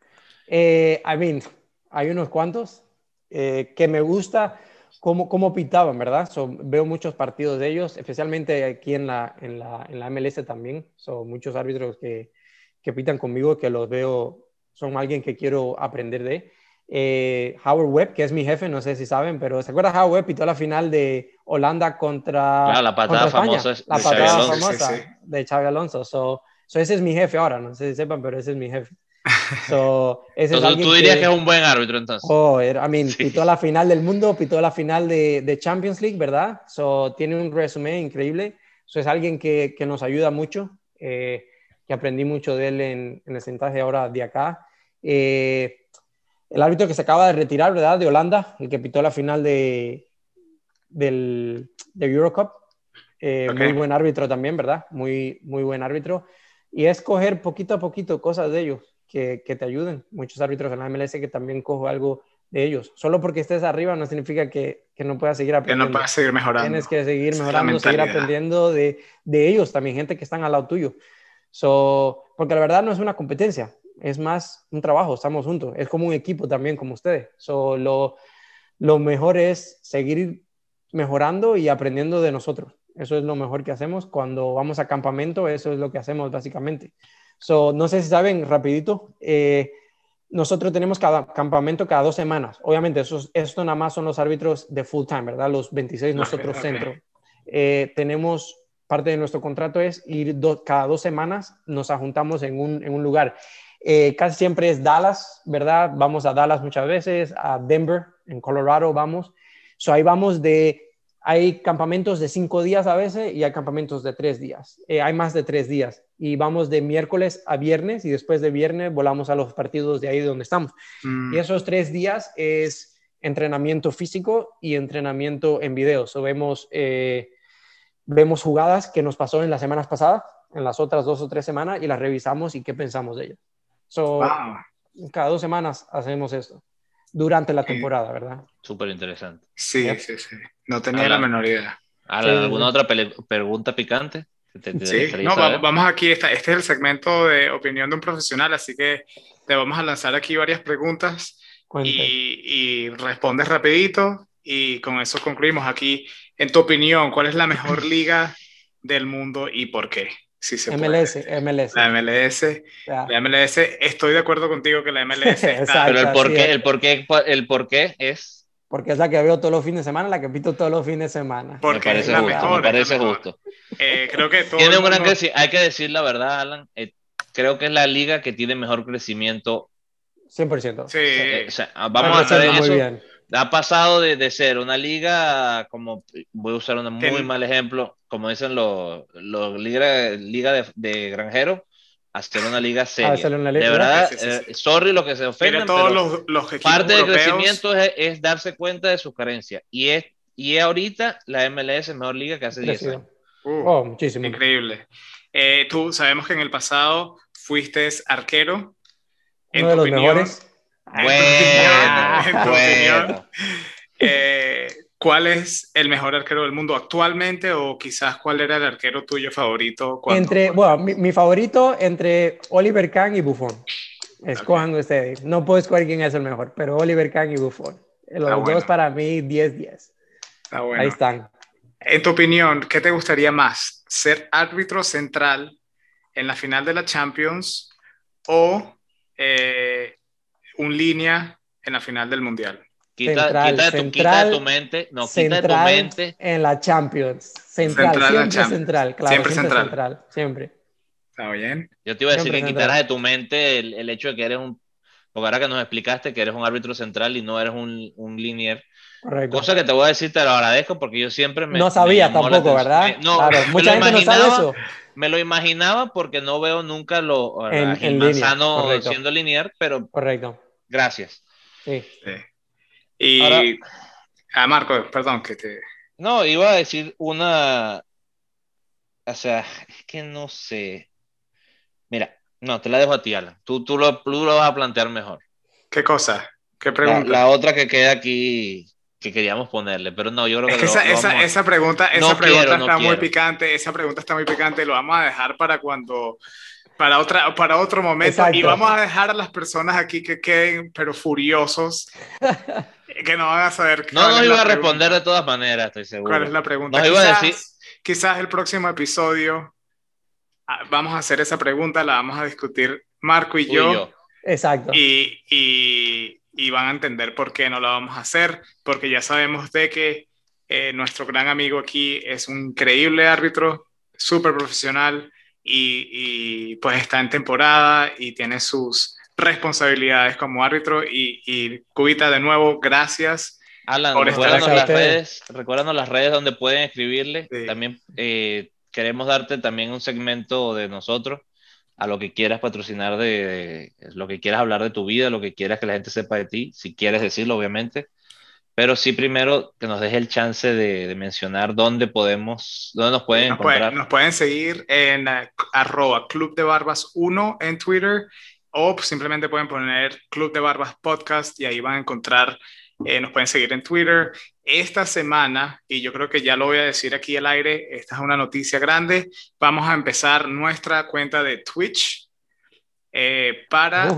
Eh, I mean, hay unos cuantos eh, que me gusta cómo, cómo pitaban, ¿verdad? veo muchos partidos de ellos, especialmente aquí en la, en la, en la MLS también. Son muchos árbitros que, que, pitan conmigo, que los veo, son alguien que quiero aprender de. Eh, Howard Webb, que es mi jefe, no sé si saben, pero ¿se acuerdan Howard Webb pitó la final de Holanda contra, la patada famosa, la patada famosa de Xavi Alonso? So, so, ese es mi jefe ahora, no sé si sepan, pero ese es mi jefe. So, tú dirías que, es un buen árbitro entonces. Oh, I mean, pitó la final del mundo, pitó la final de, de, Champions League, ¿verdad? So, tiene un resumen increíble. So, es alguien que, que nos ayuda mucho, eh, que aprendí mucho de él en, en el sentaje ahora de acá. Eh, el árbitro que se acaba de retirar, ¿verdad? De Holanda, el que pitó la final de, del, de Eurocup. Eh, muy buen árbitro también, ¿verdad? Muy, muy buen árbitro. Y es coger poquito a poquito cosas de ellos que, te ayuden. Muchos árbitros en la MLS que también cojo algo de ellos. Solo porque estés arriba no significa que, que no puedas seguir aprendiendo. Que no puedas seguir mejorando. Tienes que seguir mejorando, seguir aprendiendo de, de, ellos también, gente que están al lado tuyo. So, porque la verdad no es una competencia, es más un trabajo, estamos juntos. Es como un equipo también, como ustedes. So, lo, lo mejor es seguir mejorando y aprendiendo de nosotros. Eso es lo mejor que hacemos. Cuando vamos a campamento, eso es lo que hacemos básicamente. So, no sé si saben, rapidito, eh, nosotros tenemos cada campamento cada dos semanas. Obviamente, eso, esto nada más son los árbitros de full time, ¿verdad? Los 26 nosotros centro. Eh, tenemos, parte de nuestro contrato es ir cada dos semanas, nos ajuntamos en un, en un lugar. Eh, casi siempre es Dallas, ¿verdad? Vamos a Dallas muchas veces, a Denver, en Colorado vamos. So, ahí vamos de hay campamentos de cinco días a veces y hay campamentos de tres días. hay más de tres días y vamos de miércoles a viernes y después de viernes volamos a los partidos de ahí donde estamos. Y mm. esos tres días es entrenamiento físico y entrenamiento en video. So, vemos, eh, vemos jugadas que nos pasó en las semanas pasadas, en las otras dos o tres semanas, y las revisamos y qué pensamos de ellas. So, Cada dos semanas hacemos esto, durante la temporada, ¿verdad? Súper interesante. Sí, sí, sí. No tenía la menor idea. ¿Alguna otra pregunta picante? Sí, no, vamos aquí, este es el segmento de opinión de un profesional, así que te vamos a lanzar aquí varias preguntas y, y, respondes rapidito y con eso concluimos aquí. En tu opinión, ¿cuál es la mejor liga del mundo y por qué? Si se MLS, MLS. La MLS, la MLS, estoy de acuerdo contigo que la MLS está... Pero el por, qué, el, por qué, el por qué es porque es la que veo todos los fines de semana, la que pito todos los fines de semana. Porque me parece justo, me parece justo. Eh, creo que todo tiene mundo... hay que decir la verdad, Alan. Eh, creo que es la liga que tiene mejor crecimiento. 100%. Sí. Eh, o sea, vamos a hacer eso. Muy bien. Ha pasado de, de, ser una liga, como voy a usar un muy mal ejemplo, como dicen los, los liga, liga de, de granjeros, hacer una liga seria. de verdad, eh, sorry lo que se ofende, todos los, parte del crecimiento es, darse cuenta de sus carencias. Y es y ahorita la MLS es mejor liga que hace 10 años. Uh, oh, muchísimo. Increíble. Eh, tú sabemos que en el pasado fuiste arquero. Uno de los mejores. Bueno, bueno. Eh, ¿Cuál es el mejor arquero del mundo actualmente o quizás cuál era el arquero tuyo favorito? Entre, bueno, mi, favorito entre Oliver Kahn y Buffon. Escojan ustedes. No puedo escoger quién es el mejor, pero Oliver Kahn y Buffon. Los dos para mí 10-10. Bueno. Ahí están. En tu opinión, ¿qué te gustaría más? ¿Ser árbitro central en la final de la Champions o eh, un línea en la final del Mundial? Quita, central, quita, tu, quita, de tu, mente, no, quita de tu mente. En la Champions. Central, siempre central, claro. Siempre, central. Siempre. Está bien. Yo te iba a decir que quitaras de tu mente el, el, hecho de que eres un. Porque ahora que nos explicaste que eres un árbitro central y no eres un, un linier. Correcto. Cosa que te voy a decir, te lo agradezco porque yo siempre me. No sabía tampoco, ¿verdad? no, claro, mucha gente no sabe eso. Me lo imaginaba porque no veo nunca lo, en, en Manzano siendo linier, pero. Correcto. Gracias. Sí. sí. Y. ah, Marco, perdón, que te. No, iba a decir una. O sea, es que no sé. Mira, no, te la dejo a ti, Alan. Tú, tú, lo, tú lo vas a plantear mejor. ¿Qué cosa? ¿Qué pregunta? La, otra que queda aquí que queríamos ponerle, pero no, yo creo que, esa, esa, esa, pregunta, esa pregunta está muy picante, esa pregunta está muy picante, lo vamos a dejar para cuando para, otra, para otro momento y vamos a dejar a las personas aquí que queden pero furiosos que no van a saber. No nos iba a responder de todas maneras, estoy seguro. ¿Cuál es la pregunta? quizás, quizás el próximo episodio ah, vamos a hacer esa pregunta, la vamos a discutir Marco y yo. Exacto. Y, y, y, van a entender por qué no la vamos a hacer, porque ya sabemos de que eh, nuestro gran amigo aquí es un increíble árbitro, súper profesional y, y pues está en temporada y tiene sus responsabilidades como árbitro y, y Cubita de nuevo, gracias. Alan, por recuérdanos las redes, recuérdanos las redes donde pueden escribirle. También eh, queremos darte también un segmento de nosotros a lo que quieras patrocinar de, lo que quieras hablar de tu vida, lo que quieras que la gente sepa de ti, si quieres decirlo, obviamente. Pero sí, primero que nos deje el chance de, mencionar dónde podemos, dónde nos pueden nos encontrar. nos pueden seguir en uh, arroba Club de Barbas 1 en Twitter o simplemente pueden poner Club de Barbas Podcast y ahí van a encontrar, eh, nos pueden seguir en Twitter. Esta semana, y yo creo que ya lo voy a decir aquí al aire, esta es una noticia grande, vamos a empezar nuestra cuenta de Twitch eh, para,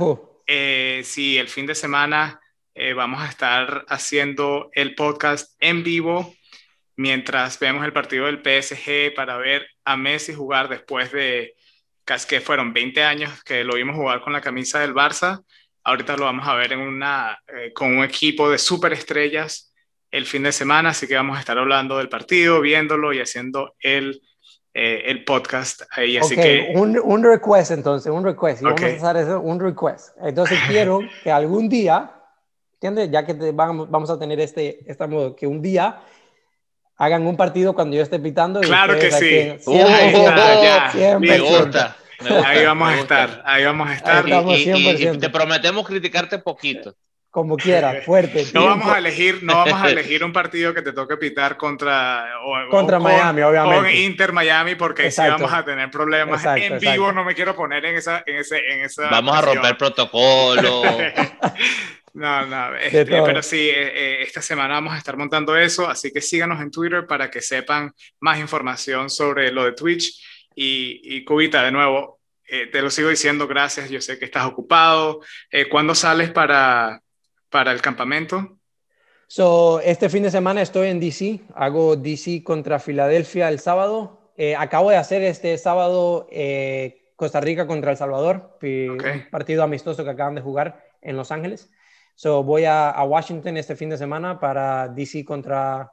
eh, si el fin de semana vamos a estar haciendo el podcast en vivo mientras vemos el partido del PSG para ver a Messi jugar después de casi que fueron 20 años que lo vimos jugar con la camisa del Barça. Ahorita lo vamos a ver en una, eh, con un equipo de superestrellas el fin de semana, así que vamos a estar hablando del partido, viéndolo y haciendo el, eh, el podcast ahí. Así que... un, un, request entonces, un request. Y vamos a hacer eso, un request. Entonces quiero que algún día, ¿entiendes? Ya que vamos, vamos a tener este, esta modo, que un día hagan un partido cuando yo esté pitando. claro que sí. Siempre, me gusta. Ahí vamos a estar, ahí vamos a estar. Y, te prometemos criticarte poquito. como quiera, fuerte. No vamos a elegir, no vamos a elegir un partido que te toque pitar contra contra Miami, obviamente. Con Inter Miami porque si vamos a tener problemas en vivo, no me quiero poner en esa en ese en esa Vamos a romper protocolo. no, no, este, pero sí, eh, eh, esta semana vamos a estar montando eso, así que síganos en Twitter para que sepan más información sobre lo de Twitch y, y Cubita, de nuevo, eh, te lo sigo diciendo, gracias, yo sé que estás ocupado. ¿Cuándo sales para, para el campamento? So, este fin de semana estoy en DC, hago DC contra Filadelfia el sábado. Eh, acabo de hacer este sábado eh, Costa Rica contra El Salvador, un partido amistoso que acaban de jugar en Los Ángeles. So, voy a, a, Washington este fin de semana para DC contra,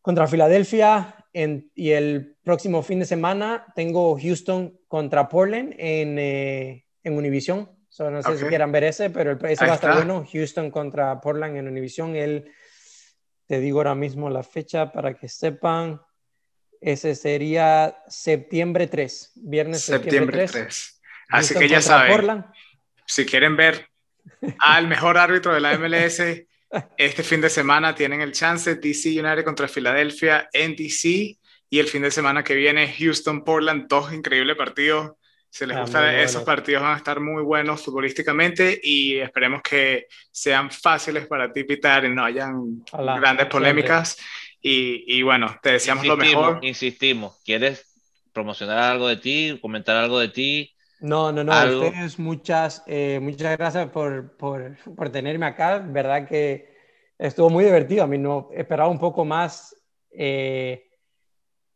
contra Filadelfia en, y el próximo fin de semana tengo Houston contra Portland en, eh, en Univision no sé si quieran ver ese, pero el, ese va a estar bueno. Houston contra Portland en Univision. Él, te digo ahora mismo la fecha para que sepan. Ese sería septiembre 3, viernes septiembre, 3. Así que ya saben, si quieren ver al mejor árbitro de la MLS este fin de semana, tienen el chance. DC United contra Filadelfia en DC. Y el fin de semana que viene, Houston-Portland, dos increíbles partidos si les gusta, esos partidos van a estar muy buenos futbolísticamente y esperemos que sean fáciles para ti, Pitar, y no hayan grandes polémicas. Y, y, bueno, te deseamos lo mejor. Insistimos, ¿quieres promocionar algo de ti, comentar algo de ti? No, no, no, a ustedes muchas, eh, muchas gracias por, por, por, tenerme acá. Verdad que estuvo muy divertido. A mí no esperaba un poco más. Eh,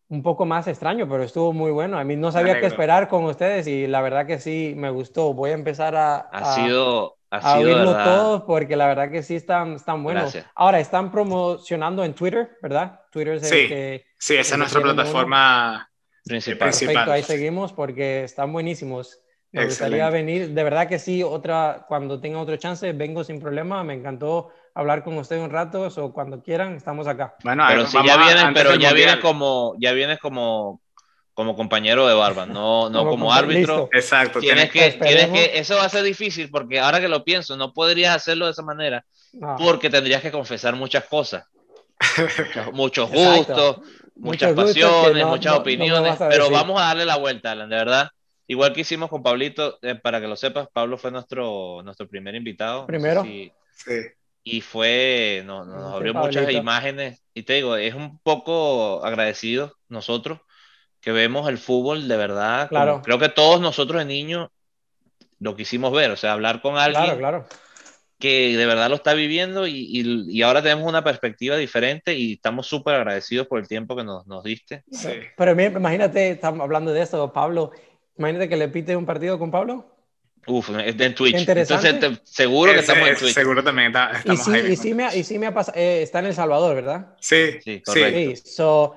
un poco más extraño, pero estuvo muy bueno. A mí no sabía qué esperar con ustedes y la verdad que sí me gustó. Voy a empezar a, ha sido, a oírlo todos porque la verdad que sí están, están buenos. Ahora, están promocionando en Twitter, ¿verdad? Twitter es sí, que, sí, esa es nuestra plataforma principal. Perfecto, ahí seguimos porque están buenísimos. Me gustaría venir, de verdad que sí, otra, cuando tenga otro chance, vengo sin problema. Me encantó hablar con usted un rato o cuando quieran, estamos acá. Bueno, pero si ya vienes, pero ya vienes como, ya vienes como, como compañero de barba, no, no como, árbitro. Exacto. Tienes que, tienes que, eso va a ser difícil porque ahora que lo pienso, no podrías hacerlo de esa manera porque tendrías que confesar muchas cosas, muchos, gustos, muchas pasiones, muchas opiniones, pero vamos a darle la vuelta, Alan, de verdad. Igual que hicimos con Pablito, eh, para que lo sepas, Pablo fue nuestro, nuestro primer invitado. Primero. sí y fue, nos, abrió muchas imágenes y te digo, es un poco agradecido nosotros que vemos el fútbol de verdad. Claro. creo que todos nosotros de niños lo quisimos ver, o sea, hablar con alguien claro, que de verdad lo está viviendo y, y, ahora tenemos una perspectiva diferente y estamos súper agradecidos por el tiempo que nos, nos diste. Sí. Pero imagínate, estamos hablando de esto, Pablo, imagínate que le pite un partido con Pablo. Uf, es de Twitch. Entonces, seguro que estamos en Twitch. Seguro también está, estamos y sí, Y sí me, y sí me ha pasado, eh, está en El Salvador, ¿verdad? Sí, sí, correcto. Sí, so,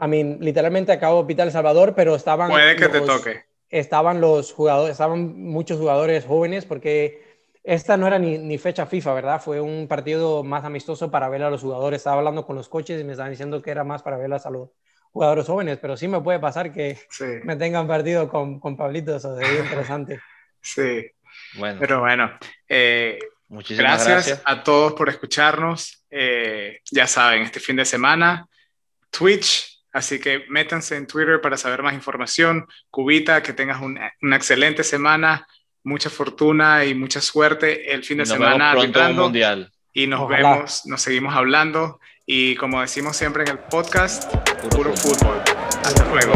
I mean, literalmente acabo de pitar El Salvador, pero estaban... Puede que te toque. Estaban los jugadores, estaban muchos jugadores jóvenes porque esta no era ni, ni, fecha FIFA, ¿verdad? Fue un partido más amistoso para ver a los jugadores. Estaba hablando con los coches y me estaban diciendo que era más para ver a los jugadores jóvenes, pero sí me puede pasar que me tengan partido con, con Pablito, eso sería interesante. Sí. Bueno. Pero bueno, eh, Muchísimas gracias, a todos por escucharnos. Eh, ya saben, este fin de semana, Twitch, así que métanse en Twitter para saber más información. Cubita, que tengas una, excelente semana, mucha fortuna y mucha suerte el fin de semana mundial. Y nos vemos, nos seguimos hablando. Y como decimos siempre en el podcast, puro, fútbol. Hasta luego.